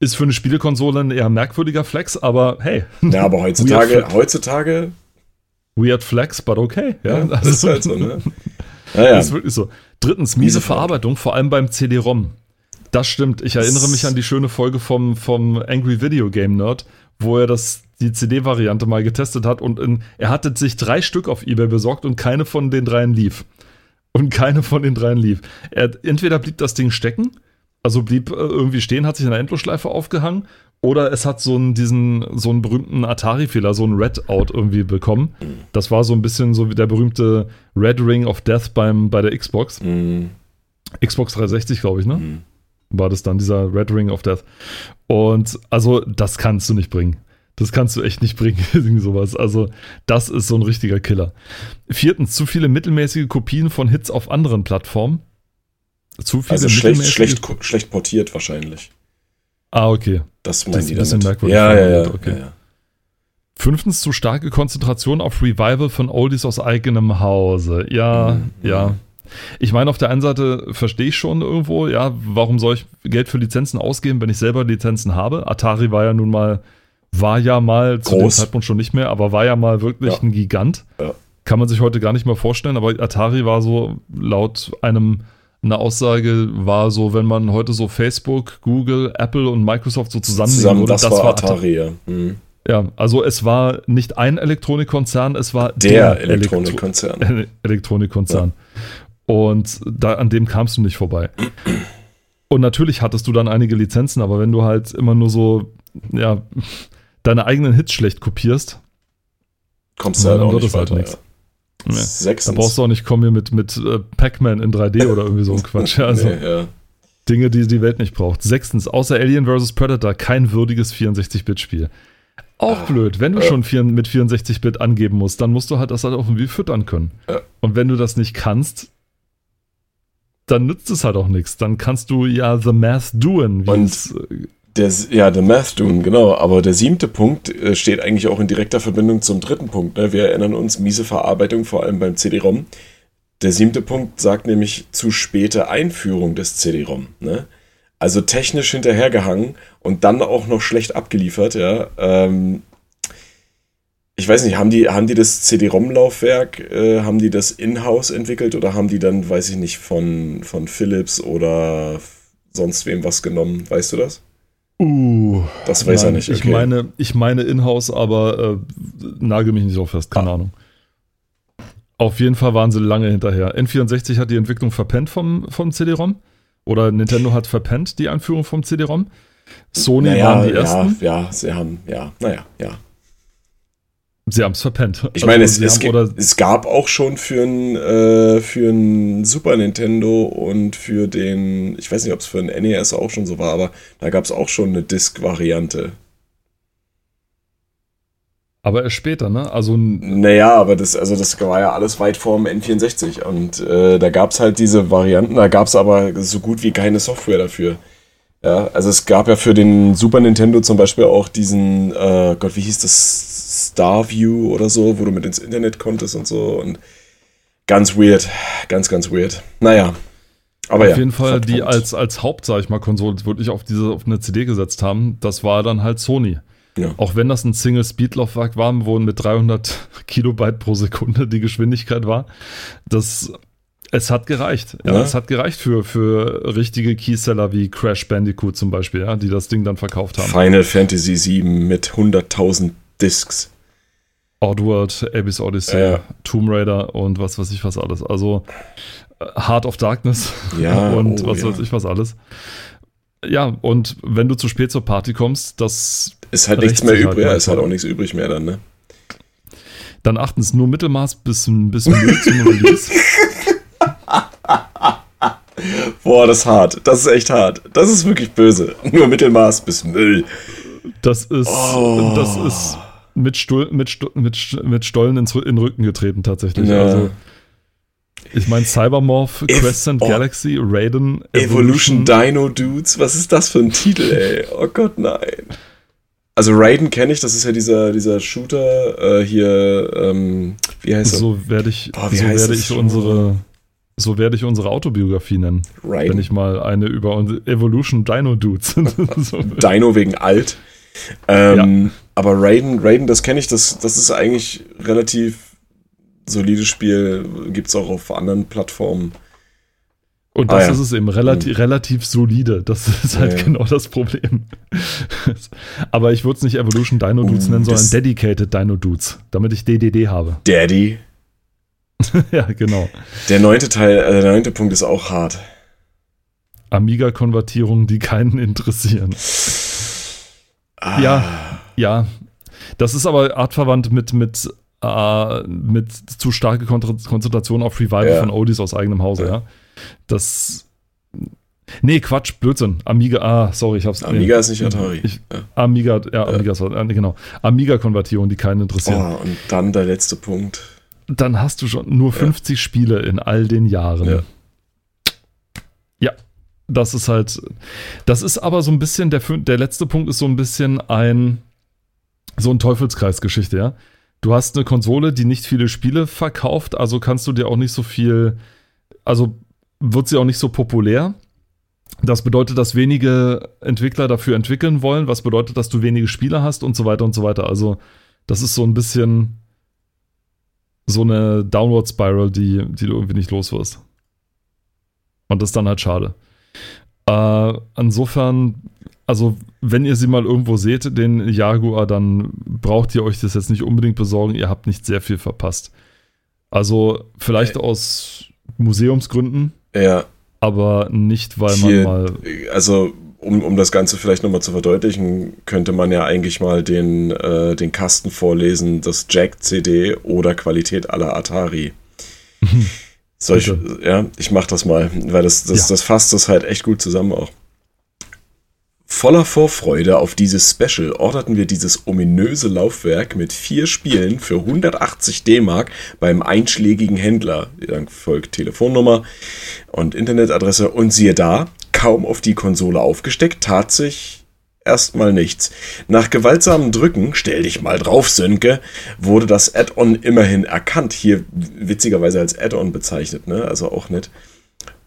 Ist für eine Spielekonsole ein eher merkwürdiger Flex, aber hey, ja, aber heutzutage, Weird- heutzutage, weird Flex, but okay. Ja, ja, das ist halt so, ne? Das Naja, ist wirklich so. Drittens, miese. Verarbeitung, vor allem beim CD-ROM. Das stimmt. Ich erinnere mich an die schöne Folge vom, vom Angry Video Game Nerd, wo er das, die CD-Variante mal getestet hat und in, er hatte sich drei Stück auf Ebay besorgt und keine von den dreien lief. Und keine von den dreien lief. Er, entweder blieb das Ding stecken, also blieb äh, irgendwie stehen, hat sich in der Endlosschleife aufgehangen, oder es hat so einen, diesen, so einen berühmten Atari-Fehler, so einen Red-Out irgendwie bekommen. Das war so ein bisschen so wie der berühmte Red Ring of Death beim, bei der Xbox. mh, Xbox 360, glaube ich, ne? mh. War das dann dieser Red Ring of Death. Und also, das kannst du nicht bringen. Das kannst du echt nicht bringen, irgendwie sowas. Also, das ist so ein richtiger Killer. Viertens, zu viele mittelmäßige Kopien von Hits auf anderen Plattformen. Zu viele also schlecht, schlecht, schlecht portiert wahrscheinlich. Ah, okay. Das Das meinen ist die ein bisschen damit. merkwürdig Ja, ja, ja, okay. ja, ja. Fünftens, zu starke Konzentration auf Revival von Oldies aus eigenem Hause. Ja, Mhm. ja. Ich meine, auf der einen Seite verstehe ich schon irgendwo, ja, warum soll ich Geld für Lizenzen ausgeben, wenn ich selber Lizenzen habe? Atari war ja nun mal, war ja mal zu dem Groß. Zeitpunkt schon nicht mehr, aber war ja mal wirklich Ja. ein Gigant. Ja. Kann man sich heute gar nicht mehr vorstellen, aber Atari war so laut einem eine Aussage war so, wenn man heute so Facebook, Google, Apple und Microsoft so zusammennehmen Zusammen, würde, das, war Atari, ja. Mhm. ja, also es war nicht ein Elektronikkonzern, es war Der, der, Elektro- Elektronikkonzern. Ele- Elektronikkonzern. Und da, an dem kamst du nicht vorbei. Und natürlich hattest du dann einige Lizenzen, aber wenn du halt immer nur so, ja, deine eigenen Hits schlecht kopierst, Kommst du halt dann auch wird es halt weiter. nix. ja. ne, Sechstens. da brauchst du auch nicht kommen hier mit, mit äh, Pac-Man in 3D oder irgendwie so ein Quatsch. Also nee, ja. Dinge, die die Welt nicht braucht. Sechstens, außer Alien vs. Predator kein würdiges 64-Bit-Spiel. Auch Ah, blöd, wenn du ja. schon vier, mit 64-Bit angeben musst, dann musst du halt das halt auch irgendwie füttern können. Ja. Und wenn du das nicht kannst, dann nützt es halt auch nichts. Dann kannst du ja The Math doen. Wie Und- äh, Der, ja, der Math Doom, genau. Aber der siebte Punkt äh, steht eigentlich auch in direkter Verbindung zum dritten Punkt. Ne? Wir erinnern uns, miese Verarbeitung, vor allem beim CD-ROM. Der siebte Punkt sagt nämlich zu späte Einführung des CD-ROM. Ne? Also technisch hinterhergehangen und dann auch noch schlecht abgeliefert. Ja? Ähm, ich weiß nicht, haben die, haben die das CD-ROM-Laufwerk, äh, haben die das in-house entwickelt oder haben die dann, weiß ich nicht, von, von Philips oder sonst wem was genommen? Weißt du das? uh, Das weiß er nein, nicht. Ich Okay. meine, ich meine in-house, aber äh, nagel mich nicht so fest, keine Ah. Ahnung. Auf jeden Fall waren sie lange hinterher. N64 hat die Entwicklung verpennt vom, vom CD-ROM. Oder Nintendo hat verpennt die Einführung vom CD-ROM. Sony naja, waren die ersten. Ja, ja, sie haben, ja, naja, ja. Sie haben es verpennt. Ich Also meine, es, sie es, haben, oder es gab auch schon für ein, äh, für ein Super Nintendo und für den, ich weiß nicht, ob es für ein NES auch schon so war, aber da gab es auch schon eine Disk-Variante. aber erst später, ne? Also Naja, aber das, also das war ja alles weit vorm N64 und äh, da gab es halt diese Varianten, da gab es aber so gut wie keine Software dafür. Ja, also es gab ja für den Super Nintendo zum Beispiel auch diesen, äh, Gott, wie hieß das, Starview oder so, wo du mit ins Internet konntest und so und ganz weird, ganz, ganz weird. Naja, aber auf ja. jeden Fall, die verdammt. als, als Haupt, sag ich mal, Konsole wirklich auf diese auf eine CD gesetzt haben, das war dann halt Sony. Ja. Auch wenn das ein Single-Speed-Laufwerk war, wo mit 300 Kilobyte pro Sekunde die Geschwindigkeit war, das Es hat gereicht. Ja, Ja. Es hat gereicht für, für richtige Keyseller wie Crash Bandicoot zum Beispiel, ja, die das Ding dann verkauft haben. Final Fantasy VII mit 100.000 Discs. Oddworld, Abyss Odyssey, Ja. Tomb Raider und was weiß ich was alles. Also äh, Heart of Darkness Ja, und oh, was ja. weiß ich was alles. Ja, und wenn du zu spät zur Party kommst, das Ist halt nichts mehr halt übrig, ja, ist halt auch nichts übrig mehr dann, ne? dann achtens nur Mittelmaß bis, bis Müll zum Release. Boah, das ist hart. Das ist echt hart. Das ist wirklich böse. Nur Mittelmaß bis Müll. Das ist, Oh. das ist mit, Stuhl, mit, mit, mit Stollen in den Rücken getreten tatsächlich. Ja. Also, ich meine Cybermorph, Ev- Crescent oh. Galaxy, Raiden, Evolution Dino Dudes. Was ist das für ein Titel, ey? Oh Gott, nein. Also Raiden kenne ich, das ist ja dieser, dieser Shooter äh, hier, ähm, wie heißt er? So werde ich, Boah, so werde ich schon? unsere, so werde ich unsere Autobiografie nennen, wenn Raiden. ich mal eine über unsere Evolution Dino Dudes. so, Dino wegen alt. Ähm, Aber Raiden, Raiden, das kenne ich, das, das ist eigentlich relativ solides Spiel. Gibt es auch auf anderen Plattformen. und Ah, das ja. ist es eben, relativ, relativ solide. Das ist halt Ja, ja. genau das Problem. Aber ich würde es nicht Evolution Dino Dudes Uh, nennen, sondern Dedicated Dino Dudes, damit ich DDD habe. Daddy. ja, genau. Der neunte Teil, äh, der neunte Punkt ist auch hart. Amiga-Konvertierungen, die keinen interessieren. Ah, Ja. Ja, das ist aber artverwandt mit, mit, äh, mit zu starke Konzentration auf Revival Ja. von Oldies aus eigenem Hause, ja. Ja. Das. Nee, Quatsch, Blödsinn. Amiga, ah, sorry, ich hab's. Amiga ist nicht Atari. Ich, Ja. Amiga, ja, Amiga, ist äh, genau. Amiga-Konvertierungen, die keinen interessieren. Oh, und dann der letzte Punkt. Dann hast du schon nur 50 Spiele in all den Jahren. Ja. Das ist halt, das ist aber so ein bisschen, der, der letzte Punkt ist so ein bisschen ein, so ein Teufelskreisgeschichte, ja. Du hast eine Konsole, die nicht viele Spiele verkauft, also kannst du dir auch nicht so viel, also wird sie auch nicht so populär. Das bedeutet, dass wenige Entwickler dafür entwickeln wollen, was bedeutet, dass du wenige Spieler hast und so weiter und so weiter. Also, das ist so ein bisschen so eine Downward Spiral, die, die du irgendwie nicht los wirst. Und das ist dann halt schade. Äh, insofern, also wenn ihr sie mal irgendwo seht, den Jaguar, dann braucht ihr euch das jetzt nicht unbedingt besorgen. Ihr habt nicht sehr viel verpasst. Also vielleicht aus Museumsgründen, Ja, aber nicht, weil Hier- man mal. also um, um das Ganze vielleicht nochmal zu verdeutlichen, könnte man ja eigentlich mal den, äh, den Kasten vorlesen, das Jack-CD oder Qualität aller Atari. Soll ich, ja, ich mach das mal, weil das, das, Ja. das fasst das halt echt gut zusammen auch. Voller Vorfreude auf dieses Special orderten wir dieses ominöse Laufwerk mit vier Spielen für 180 D-Mark beim einschlägigen Händler. Dann folgt Telefonnummer und Internetadresse und siehe da, kaum auf die Konsole aufgesteckt, tat sich erstmal nichts. Nach gewaltsamen Drücken, stell dich mal drauf, Sönke, wurde das Add-on immerhin erkannt. Hier witzigerweise als Add-on bezeichnet, ne? Also auch nicht.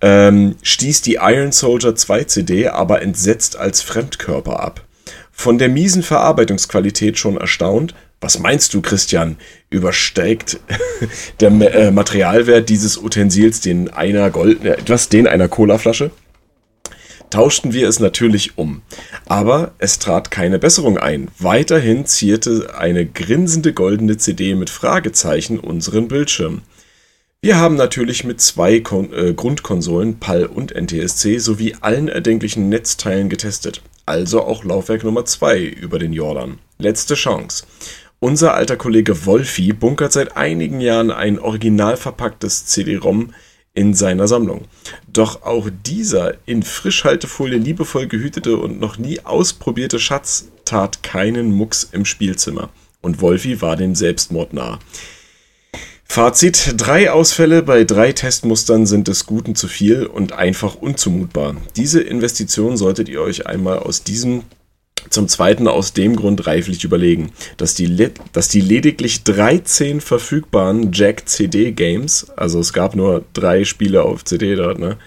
Ähm, stieß die Iron Soldier 2 CD aber entsetzt als Fremdkörper ab. Von der miesen Verarbeitungsqualität schon erstaunt. Was meinst du, Christian? Übersteigt der äh, Materialwert dieses Utensils den einer Gold, äh, etwas den einer Colaflasche? tauschten wir es natürlich um. Aber es trat keine Besserung ein. Weiterhin zierte eine grinsende goldene CD mit Fragezeichen unseren Bildschirm. Wir haben natürlich mit zwei Kon äh, Grundkonsolen, PAL und NTSC, sowie allen erdenklichen Netzteilen getestet. Also auch Laufwerk Nummer 2 über den Jordan. Letzte Chance. Unser alter Kollege Wolfi bunkert seit einigen Jahren ein original verpacktes CD-ROM in seiner Sammlung. Doch auch dieser in Frischhaltefolie liebevoll gehütete und noch nie ausprobierte Schatz tat keinen Mucks im Spielzimmer. Und Wolfi war dem Selbstmord nah. Fazit: Drei Ausfälle bei drei Testmustern sind des Guten zu viel und einfach unzumutbar. Diese Investition solltet ihr euch einmal aus diesem zum Zweiten aus dem Grund reiflich überlegen, dass die, dass die lediglich 13 verfügbaren Jack-CD-Games, also es gab nur drei Spiele auf CD dort, ne,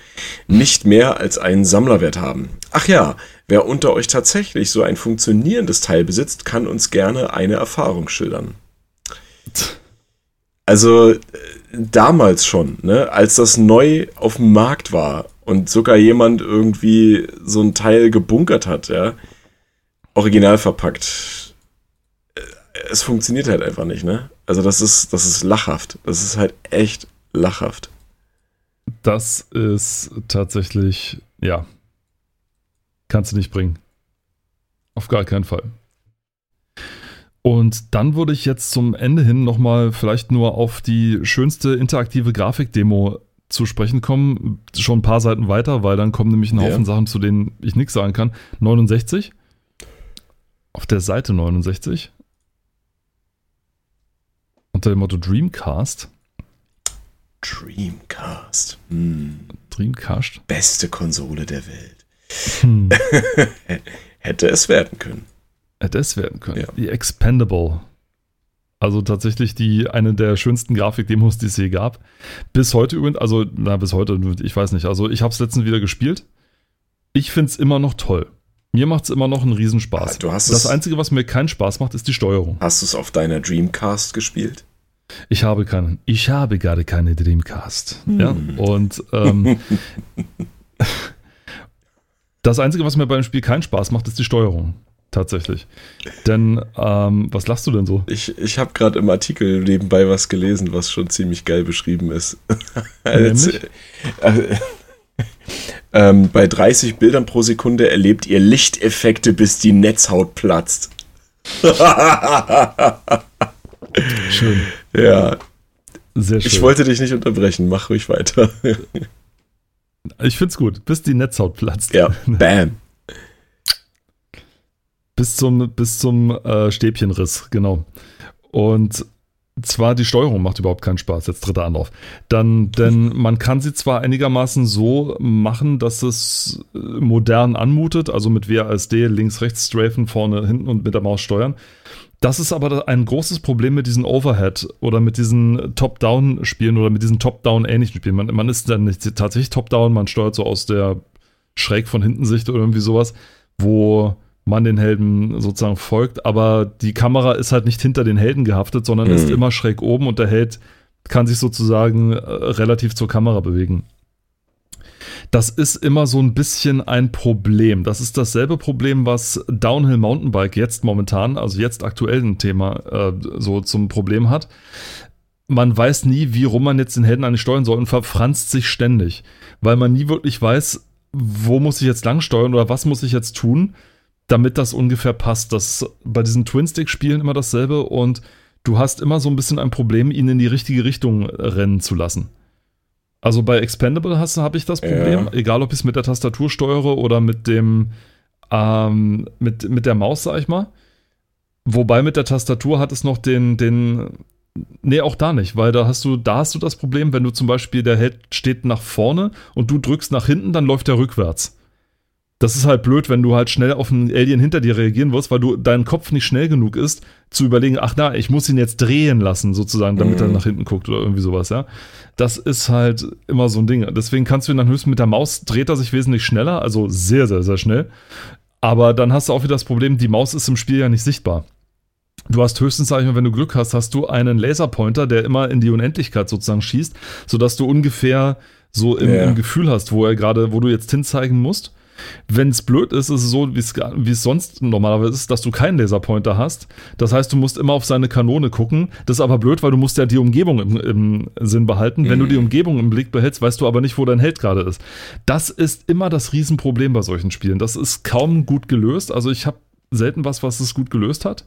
nicht mehr als einen Sammlerwert haben. Ach ja, wer unter euch tatsächlich so ein funktionierendes Teil besitzt, kann uns gerne eine Erfahrung schildern. Also, äh, damals schon, ne, als das neu auf dem Markt war und sogar jemand irgendwie so ein Teil gebunkert hat, ja, original verpackt. Äh, Es funktioniert halt einfach nicht, ne? Also das ist, das ist lachhaft. Das ist halt echt lachhaft. Das ist tatsächlich, ja, kannst du nicht bringen. Auf gar keinen Fall. Und dann würde ich jetzt zum Ende hin nochmal vielleicht nur auf die schönste interaktive Grafikdemo zu sprechen kommen. Schon ein paar Seiten weiter, weil dann kommen nämlich ein Ja. Haufen Sachen, zu denen ich nichts sagen kann. 69. Auf der Seite 69. Unter dem Motto Dreamcast. Dreamcast. Hm. Dreamcast. Beste Konsole der Welt. Hm. Hätte es werden können. Hätte es werden können. Ja. Die Expendable. Also tatsächlich die eine der schönsten Grafikdemos, die es je gab. Bis heute übrigens, also na bis heute, ich weiß nicht. Also ich habe es letztens wieder gespielt. Ich finde es immer noch toll. Mir macht es immer noch einen Riesenspaß. Ah, du hast das es- Einzige, was mir keinen Spaß macht, ist die Steuerung. Hast du es auf deiner Dreamcast gespielt? Ich habe keinen. Ich habe gerade keine Dreamcast. Hm. Ja. Und ähm, das Einzige, was mir beim Spiel keinen Spaß macht, ist die Steuerung. Tatsächlich. Denn, ähm, was lachst du denn so? Ich, ich habe gerade im Artikel nebenbei was gelesen, was schon ziemlich geil beschrieben ist. Als, Nämlich? äh, ähm, bei 30 Bildern pro Sekunde erlebt ihr Lichteffekte, bis die Netzhaut platzt. Schön. ja, Sehr schön. ich wollte dich nicht unterbrechen, mach ruhig weiter. Ich find's gut, bis die Netzhaut platzt. ja, bam. Bis zum, bis zum äh, Stäbchenriss, genau. Und zwar die Steuerung macht überhaupt keinen Spaß, jetzt dritter Anlauf. Dann, denn man kann sie zwar einigermaßen so machen, dass es äh, modern anmutet, also mit WASD, links, rechts, Strafen, vorne, hinten und mit der Maus steuern. Das ist aber ein großes Problem mit diesen Overhead oder mit diesen Top-Down-Spielen oder mit diesen Top-Down-ähnlichen Spielen. Man, man ist dann nicht tatsächlich Top-Down, man steuert so aus der schräg von hinten Sicht oder irgendwie sowas, wo man den Helden sozusagen folgt, aber die Kamera ist halt nicht hinter den Helden gehaftet, sondern Mhm. ist immer schräg oben und der Held kann sich sozusagen äh, relativ zur Kamera bewegen. Das ist immer so ein bisschen ein Problem. Das ist dasselbe Problem, was Downhill Mountainbike jetzt momentan, also jetzt aktuell ein Thema, äh, so zum Problem hat. Man weiß nie, wie rum man jetzt den Helden eigentlich steuern soll und verfranst sich ständig, weil man nie wirklich weiß, wo muss ich jetzt lang steuern oder was muss ich jetzt tun, damit das ungefähr passt. Das bei diesen Twin-Stick-Spielen immer dasselbe und du hast immer so ein bisschen ein Problem, ihn in die richtige Richtung rennen zu lassen. Also bei Expendable hast- habe ich das Problem, Ja. egal ob ich es mit der Tastatur steuere oder mit dem ähm, mit, mit der Maus, sag ich mal. Wobei mit der Tastatur hat es noch den, den, nee, auch da nicht, weil da hast du, da hast du das Problem, wenn du zum Beispiel, der Held steht nach vorne und du drückst nach hinten, dann läuft er rückwärts. Das ist halt blöd, wenn du halt schnell auf einen Alien hinter dir reagieren wirst, weil du dein Kopf nicht schnell genug ist, zu überlegen, ach na, ich muss ihn jetzt drehen lassen, sozusagen, damit Mhm. er nach hinten guckt oder irgendwie sowas, ja. Das ist halt immer so ein Ding. Deswegen kannst du ihn dann höchstens mit der Maus dreht er sich wesentlich schneller, also sehr, sehr, sehr schnell. Aber dann hast du auch wieder das Problem, die Maus ist im Spiel ja nicht sichtbar. Du hast höchstens, sag ich mal, wenn du Glück hast, hast du einen Laserpointer, der immer in die Unendlichkeit sozusagen schießt, sodass du ungefähr so im, Ja. im Gefühl hast, wo er gerade, wo du jetzt hinzeigen musst. Wenn es blöd ist, ist es so, wie es sonst normalerweise ist, dass du keinen Laserpointer hast. Das heißt, du musst immer auf seine Kanone gucken. Das ist aber blöd, weil du musst ja die Umgebung im, im Sinn behalten. Wenn du Mhm. die Umgebung im Blick behältst, weißt du aber nicht, wo dein Held gerade ist. Das ist immer das Riesenproblem bei solchen Spielen. Das ist kaum gut gelöst. Also ich habe selten was, was es gut gelöst hat.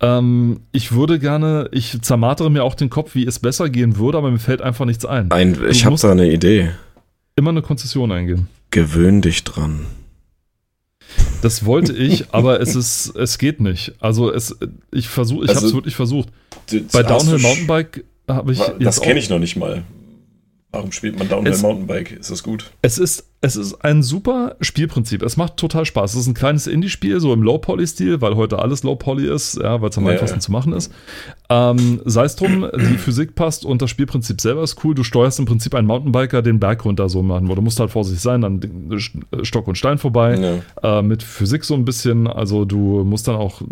Ähm, ich würde gerne, ich zermartere mir auch den Kopf, wie es besser gehen würde, aber mir fällt einfach nichts ein. Ein, ich habe da eine Idee. Immer eine Konzession eingehen. Gewöhn dich dran. Das wollte ich, aber es ist, es geht nicht. Also es, ich versuche, ich Also, habe es wirklich versucht. Bei Downhill Mountainbike habe ich Das kenne ich noch nicht mal. Warum spielt man Downhill Mountainbike? Ist das gut? Es ist, es ist ein super Spielprinzip. Es macht total Spaß. Es ist ein kleines Indie-Spiel, so im Low-Poly-Stil, weil heute alles Low-Poly ist, ja, weil es am Ja, einfachsten ja. zu machen ist. Ähm, Sei es drum, die Physik passt und das Spielprinzip selber ist cool. Du steuerst im Prinzip einen Mountainbiker den Berg runter so machen, wo du musst halt vorsichtig sein, dann Stock und Stein vorbei. Ja. äh, mit Physik so ein bisschen. Also du musst dann auch äh,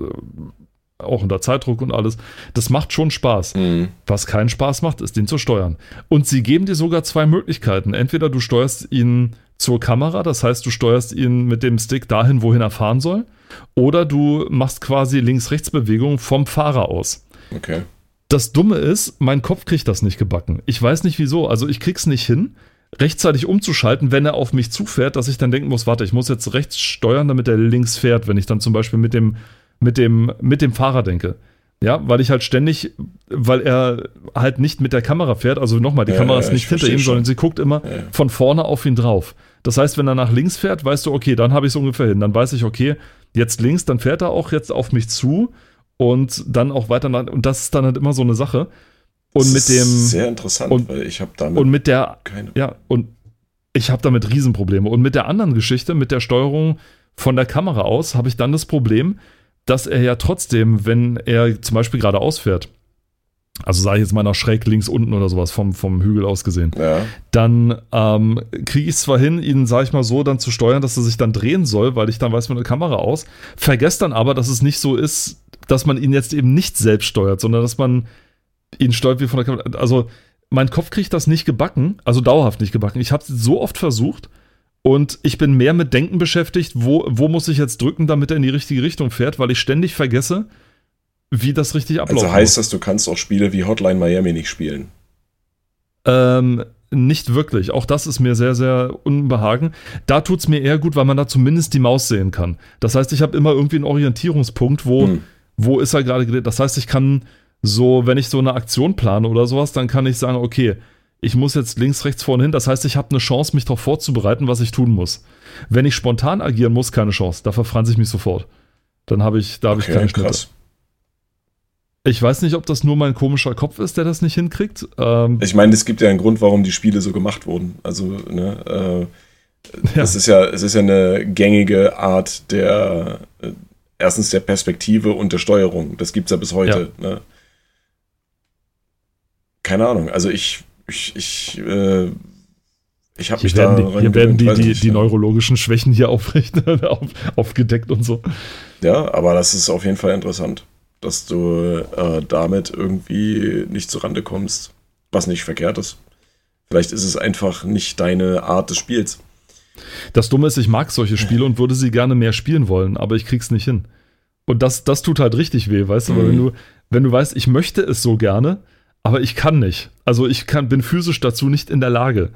auch unter Zeitdruck und alles. Das macht schon Spaß. Mhm. Was keinen Spaß macht, ist den zu steuern. Und sie geben dir sogar zwei Möglichkeiten. Entweder du steuerst ihn zur Kamera, das heißt, du steuerst ihn mit dem Stick dahin, wohin er fahren soll, oder du machst quasi Links-Rechts-Bewegungen vom Fahrer aus. Okay. Das Dumme ist, mein Kopf kriegt das nicht gebacken. Ich weiß nicht wieso. Also ich krieg's nicht hin, rechtzeitig umzuschalten, wenn er auf mich zufährt, dass ich dann denken muss, warte, ich muss jetzt rechts steuern, damit er links fährt, wenn ich dann zum Beispiel mit dem, mit dem, mit dem Fahrer denke. Ja, weil ich halt ständig, weil er halt nicht mit der Kamera fährt, also nochmal, die Ja, Kamera ja, ist ich nicht hinter ihm, schon. sondern sie guckt immer Ja. von vorne auf ihn drauf. Das heißt, wenn er nach links fährt, weißt du, okay, dann habe ich es ungefähr hin. Dann weiß ich, okay, jetzt links, dann fährt er auch jetzt auf mich zu und dann auch weiter nach. Und das ist dann halt immer so eine Sache. Und Das mit ist dem. Sehr interessant, und- weil ich habe damit Und mit der keine. ja, und ich habe damit Riesenprobleme. Und mit der anderen Geschichte, mit der Steuerung von der Kamera aus, habe ich dann das Problem, dass er ja trotzdem, wenn er zum Beispiel geradeaus fährt, also sage ich jetzt mal nach schräg links unten oder sowas vom, vom Hügel aus gesehen, Ja, dann ähm, kriege ich es zwar hin, ihn, sage ich mal so, dann zu steuern, dass er sich dann drehen soll, weil ich dann weiß mit der Kamera aus, vergesse dann aber, dass es nicht so ist, dass man ihn jetzt eben nicht selbst steuert, sondern dass man ihn steuert wie von der Kamera. Also mein Kopf kriegt das nicht gebacken, also dauerhaft nicht gebacken. Ich habe es so oft versucht und ich bin mehr mit Denken beschäftigt, wo, wo muss ich jetzt drücken, damit er in die richtige Richtung fährt, weil ich ständig vergesse, wie das richtig abläuft. also heißt das, du kannst auch Spiele wie Hotline Miami nicht spielen. Ähm, nicht wirklich. Auch das ist mir sehr, sehr unbehagen. Da tut es mir eher gut, weil man da zumindest die Maus sehen kann. Das heißt, ich habe immer irgendwie einen Orientierungspunkt, wo, Hm. wo ist er gerade gedreht. Das heißt, ich kann so, wenn ich so eine Aktion plane oder sowas, dann kann ich sagen, okay, ich muss jetzt links, rechts, vorne hin. Das heißt, ich habe eine Chance, mich darauf vorzubereiten, was ich tun muss. Wenn ich spontan agieren muss, keine Chance. Da verfranse ich mich sofort. Dann habe ich, da habe ich keine Schnitte. krass. Ich weiß nicht, ob das nur mein komischer Kopf ist, der das nicht hinkriegt. Ähm, Ich meine, es gibt ja einen Grund, warum die Spiele so gemacht wurden. Also, ne, äh, Ja. es ist ja, es ist ja eine gängige Art der äh, erstens der Perspektive und der Steuerung. Das gibt's ja bis heute. Ne? Keine Ahnung. Also ich, ich, ich, äh, ich habe mich Hier da werden, die, hier werden die, die, nicht, die ja. neurologischen Schwächen hier aufrecht, auf, aufgedeckt und so. Ja, aber das ist auf jeden Fall interessant, dass du äh, damit irgendwie nicht zurande kommst, was nicht verkehrt ist. Vielleicht ist es einfach nicht deine Art des Spiels. Das Dumme ist, ich mag solche Spiele und würde sie gerne mehr spielen wollen, aber ich krieg's nicht hin. Und das, das tut halt richtig weh, weißt du, weil Mhm. wenn du, wenn du weißt, ich möchte es so gerne, aber ich kann nicht. Also ich kann, bin physisch dazu nicht in der Lage,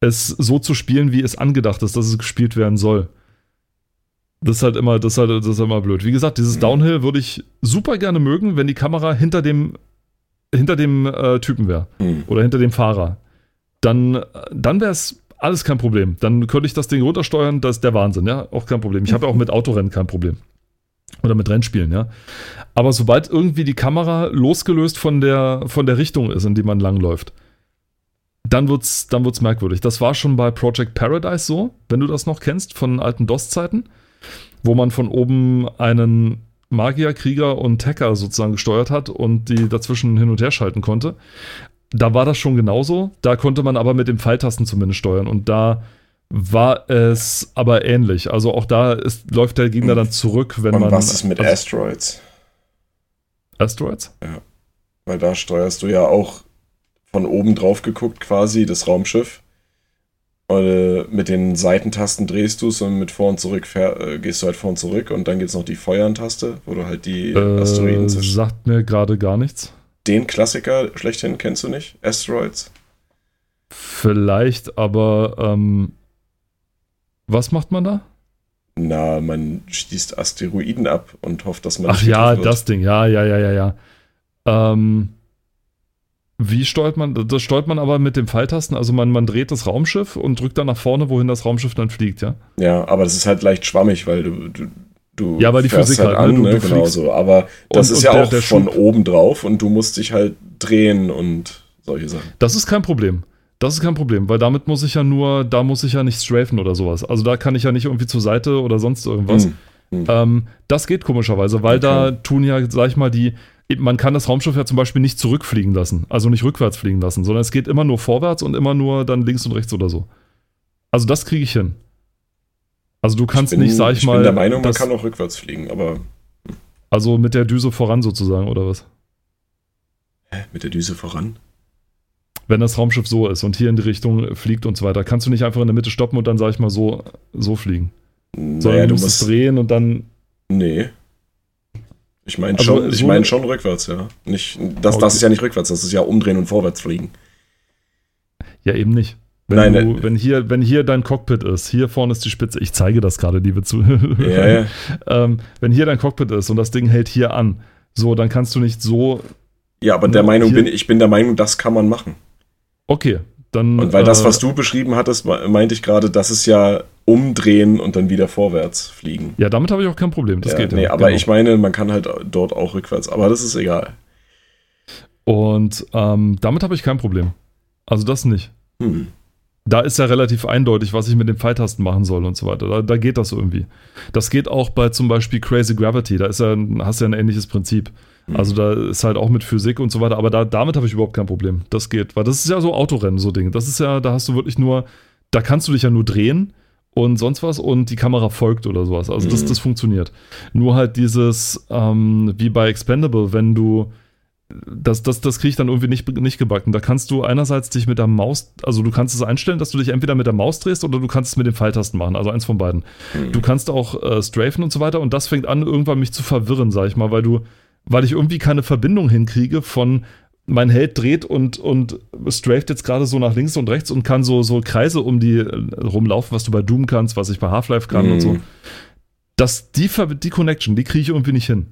es so zu spielen, wie es angedacht ist, dass es gespielt werden soll. Das ist halt immer, das ist halt, das ist immer blöd. Wie gesagt, dieses Mhm. Downhill würde ich super gerne mögen, wenn die Kamera hinter dem, hinter dem äh, Typen wäre. Hm. oder hinter dem Fahrer, dann, dann wäre es alles kein Problem. Dann könnte ich das Ding runtersteuern, das ist der Wahnsinn, ja, auch kein Problem. Ich habe ja auch mit Autorennen kein Problem. Oder mit Rennspielen, ja. Aber sobald irgendwie die Kamera losgelöst von der, von der Richtung ist, in die man langläuft, dann wird's, dann wird's merkwürdig. Das war schon bei Project Paradise so, wenn du das noch kennst, von alten DOS-Zeiten, wo man von oben einen Magier, Krieger und Hacker sozusagen gesteuert hat und die dazwischen hin und her schalten konnte. Da war das schon genauso. Da konnte man aber mit den Pfeiltasten zumindest steuern. Und da war es aber ähnlich. Also auch da ist, läuft der Gegner dann zurück, wenn Und man. was ist mit also, Asteroids? Asteroids? Weil da steuerst du ja auch von oben drauf geguckt quasi das Raumschiff. Und, äh, mit den Seitentasten drehst du es und mit vor und zurück fähr, äh, gehst du halt vor und zurück und dann gibt es noch die Feuern-Taste, wo du halt die Asteroiden Äh, zersch- sagt mir gerade gar nichts. Den Klassiker schlechthin kennst du nicht? Asteroids? Vielleicht, aber ähm, was macht man da? Na, man schießt Asteroiden ab und hofft, dass man Ach ja, wird. das Ding, ja, ja, ja, ja, ja. Ähm, wie steuert man? Das steuert man aber mit den Pfeiltasten. Also man, man dreht das Raumschiff und drückt dann nach vorne, wohin das Raumschiff dann fliegt, ja. Ja, aber das ist halt leicht schwammig, weil du, du, du Ja, aber die Physik halt halt, an, ne? Du- ne? genau so. Aber das Und- ist ja der- auch der von Schub- oben drauf und du musst dich halt drehen und solche Sachen. Das ist kein Problem. Das ist kein Problem, weil damit muss ich ja nur, da muss ich ja nicht strafen oder sowas. Also da kann ich ja nicht irgendwie zur Seite oder sonst irgendwas. Hm. Ähm, das geht komischerweise, weil da tun ja, sag ich mal, die, man kann das Raumschiff ja zum Beispiel nicht zurückfliegen lassen, also nicht rückwärts fliegen lassen, sondern es geht immer nur vorwärts und immer nur dann links und rechts oder so. Also das kriege ich hin. Also du kannst ich bin, nicht, sag ich, ich mal. bin der Meinung, man das, kann auch rückwärts fliegen, aber Also mit der Düse voran sozusagen, oder was? Hä? Mit der Düse voran? Wenn das Raumschiff so ist und hier in die Richtung fliegt und so weiter, kannst du nicht einfach in der Mitte stoppen und dann, sag ich mal, so, so fliegen. Sondern Naja, du musst es drehen und dann. Nee. Ich meine Also, schon, ich so- meine schon rückwärts, ja. Nicht, das, Okay. das ist ja nicht rückwärts, das ist ja umdrehen und vorwärts fliegen. Ja, eben nicht. Wenn, Nein, du, äh, wenn, hier, wenn hier dein Cockpit ist, hier vorne ist die Spitze, ich zeige das gerade, liebe zu. Ja, ja. ähm, wenn hier dein Cockpit ist und das Ding hält hier an, so, dann kannst du nicht so. Ja, aber der Ja, Meinung bin ich bin der Meinung, das kann man machen. Okay, dann. Und weil das, äh, was du beschrieben hattest, me- meinte ich gerade, das ist ja umdrehen und dann wieder vorwärts fliegen. Ja, damit habe ich auch kein Problem. Das ja, geht ja. nee, aber genau. ich meine, man kann halt dort auch rückwärts, aber das ist egal. Und ähm, damit habe ich kein Problem. Also das nicht. Hm. Da ist ja relativ eindeutig, was ich mit den Pfeiltasten machen soll und so weiter. Da, da geht das irgendwie. Das geht auch bei zum Beispiel Crazy Gravity. Da ist ja, hast du ja ein ähnliches Prinzip. Mhm. Also da ist halt auch mit Physik und so weiter. Aber da, damit habe ich überhaupt kein Problem. Das geht. Weil das ist ja so Autorennen, so Dinge. Das ist ja, da hast du wirklich nur, da kannst du dich ja nur drehen und sonst was und die Kamera folgt oder sowas. Also das, Mhm. das funktioniert. Nur halt dieses, ähm, wie bei Expendable, wenn du das, das, das kriege ich dann irgendwie nicht, nicht gebacken. Da kannst du einerseits dich mit der Maus, also du kannst es einstellen, dass du dich entweder mit der Maus drehst oder du kannst es mit den Pfeiltasten machen, also eins von beiden. Hm. Du kannst auch äh, strafen und so weiter und das fängt an, irgendwann mich zu verwirren, sag ich mal, weil du, weil ich irgendwie keine Verbindung hinkriege von mein Held dreht und, und straft jetzt gerade so nach links und rechts und kann so, so Kreise um die äh, rumlaufen, was du bei Doom kannst, was ich bei Half-Life kann und so Mhm. das, die, die Connection, die kriege ich irgendwie nicht hin.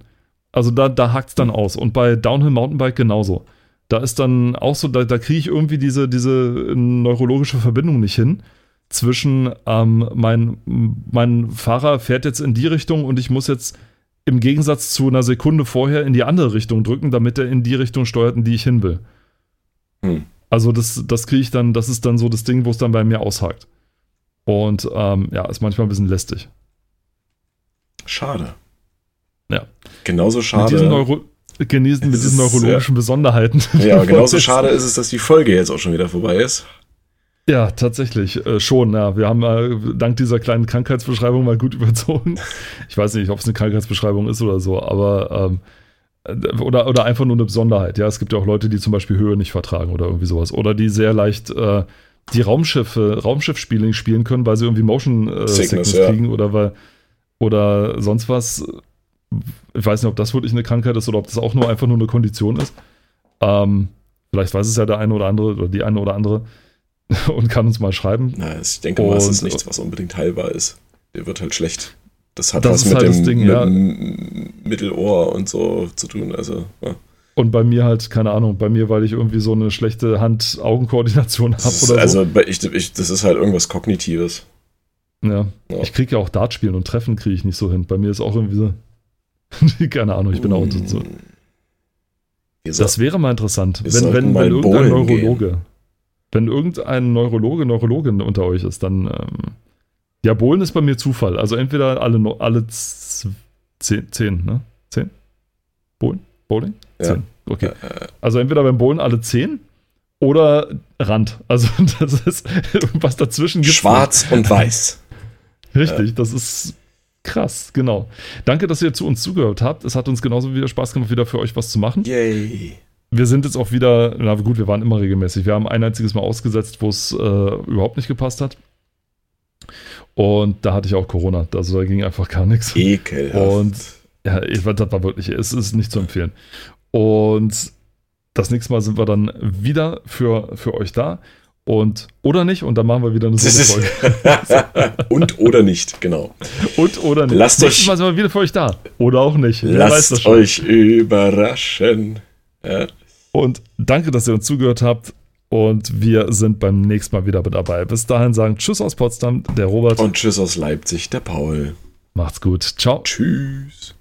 Also da, da hakt es dann aus. Und bei Downhill Mountainbike genauso. Da ist dann auch so, da, da kriege ich irgendwie diese, diese neurologische Verbindung nicht hin. Zwischen ähm, mein, mein Fahrer fährt jetzt in die Richtung und ich muss jetzt im Gegensatz zu einer Sekunde vorher in die andere Richtung drücken, damit er in die Richtung steuert, in die ich hin will. Hm. Also das, das kriege ich dann, das ist dann so das Ding, wo es dann bei mir aushakt. Und ähm, ja, ist manchmal ein bisschen lästig. Schade. Ja. Genauso Mit schade. diesen, Neuro genießen, mit Es diesen ist, neurologischen Besonderheiten. ja, genauso schade ist es, dass die Folge jetzt auch schon wieder vorbei ist. Ja, tatsächlich äh, schon. Ja, wir haben äh, dank dieser kleinen Krankheitsbeschreibung mal gut überzogen. Ich weiß nicht, ob es eine Krankheitsbeschreibung ist oder so, aber ähm, äh, oder, oder einfach nur eine Besonderheit. Ja, es gibt ja auch Leute, die zum Beispiel Höhe nicht vertragen oder irgendwie sowas. Oder die sehr leicht äh, die Raumschiffe, Raumschiffspiele spielen können, weil sie irgendwie Motion äh, Sickness, Sickness, ja. kriegen oder weil oder sonst was. Ich weiß nicht, ob das wirklich eine Krankheit ist oder ob das auch nur einfach nur eine Kondition ist. Ähm, vielleicht weiß es ja der eine oder andere oder die eine oder andere und kann uns mal schreiben. Na, ich denke mal, es ist nichts, was unbedingt heilbar ist. Der wird halt schlecht. Das hat Das was mit halt dem das Ding, mit ja. dem Mittelohr und so zu tun. Also, ja. Und bei mir halt, keine Ahnung, bei mir, weil ich irgendwie so eine schlechte Hand-Augen-Koordination habe oder also bei- ich, ich, das ist halt irgendwas Kognitives. so. Ja. Ja. Ich kriege ja auch Dart spielen und Treffen kriege ich nicht so hin. Bei mir ist auch irgendwie so. keine Ahnung, ich bin auch so. Mm. Ihr sagt- Das wäre mal interessant, wenn, wenn, wenn irgendein bowlen gehen. Wenn irgendein Neurologe, Neurologin unter euch ist, dann ähm, ja, Bowlen ist bei mir Zufall. Also entweder alle, alle zehn, zehn, ne? Zehn? Bowlen? Bowling? Ja. Zehn. Okay. Äh, Also entweder beim Bowlen alle zehn oder Rand. Also das ist was dazwischen gibt's Schwarz und weiß. nicht. Richtig, das ist krass, genau. Danke, dass ihr zu uns zugehört habt. Es hat uns genauso wieder Spaß gemacht, wieder für euch was zu machen. Yay. Wir sind jetzt auch wieder, na gut, wir waren immer regelmäßig. Wir haben ein einziges Mal ausgesetzt, wo es äh, überhaupt nicht gepasst hat. Und da hatte ich auch Corona. Also da ging einfach gar nichts. Ekelhaft. Und ja, ich, das war wirklich, es ist nicht zu empfehlen. Und das nächste Mal sind wir dann wieder für, für euch da. Und oder nicht, und dann machen wir wieder eine Solo-Folge. und oder nicht, genau. Und oder nicht. Lasst Nächstes euch- Mal sind wir wieder für euch da. Oder auch nicht. Lasst euch überraschen. Ja. Und danke, dass ihr uns zugehört habt. Und wir sind beim nächsten Mal wieder mit dabei. Bis dahin sagen Tschüss aus Potsdam, der Robert. Und tschüss aus Leipzig, der Paul. Macht's gut. Ciao. Tschüss.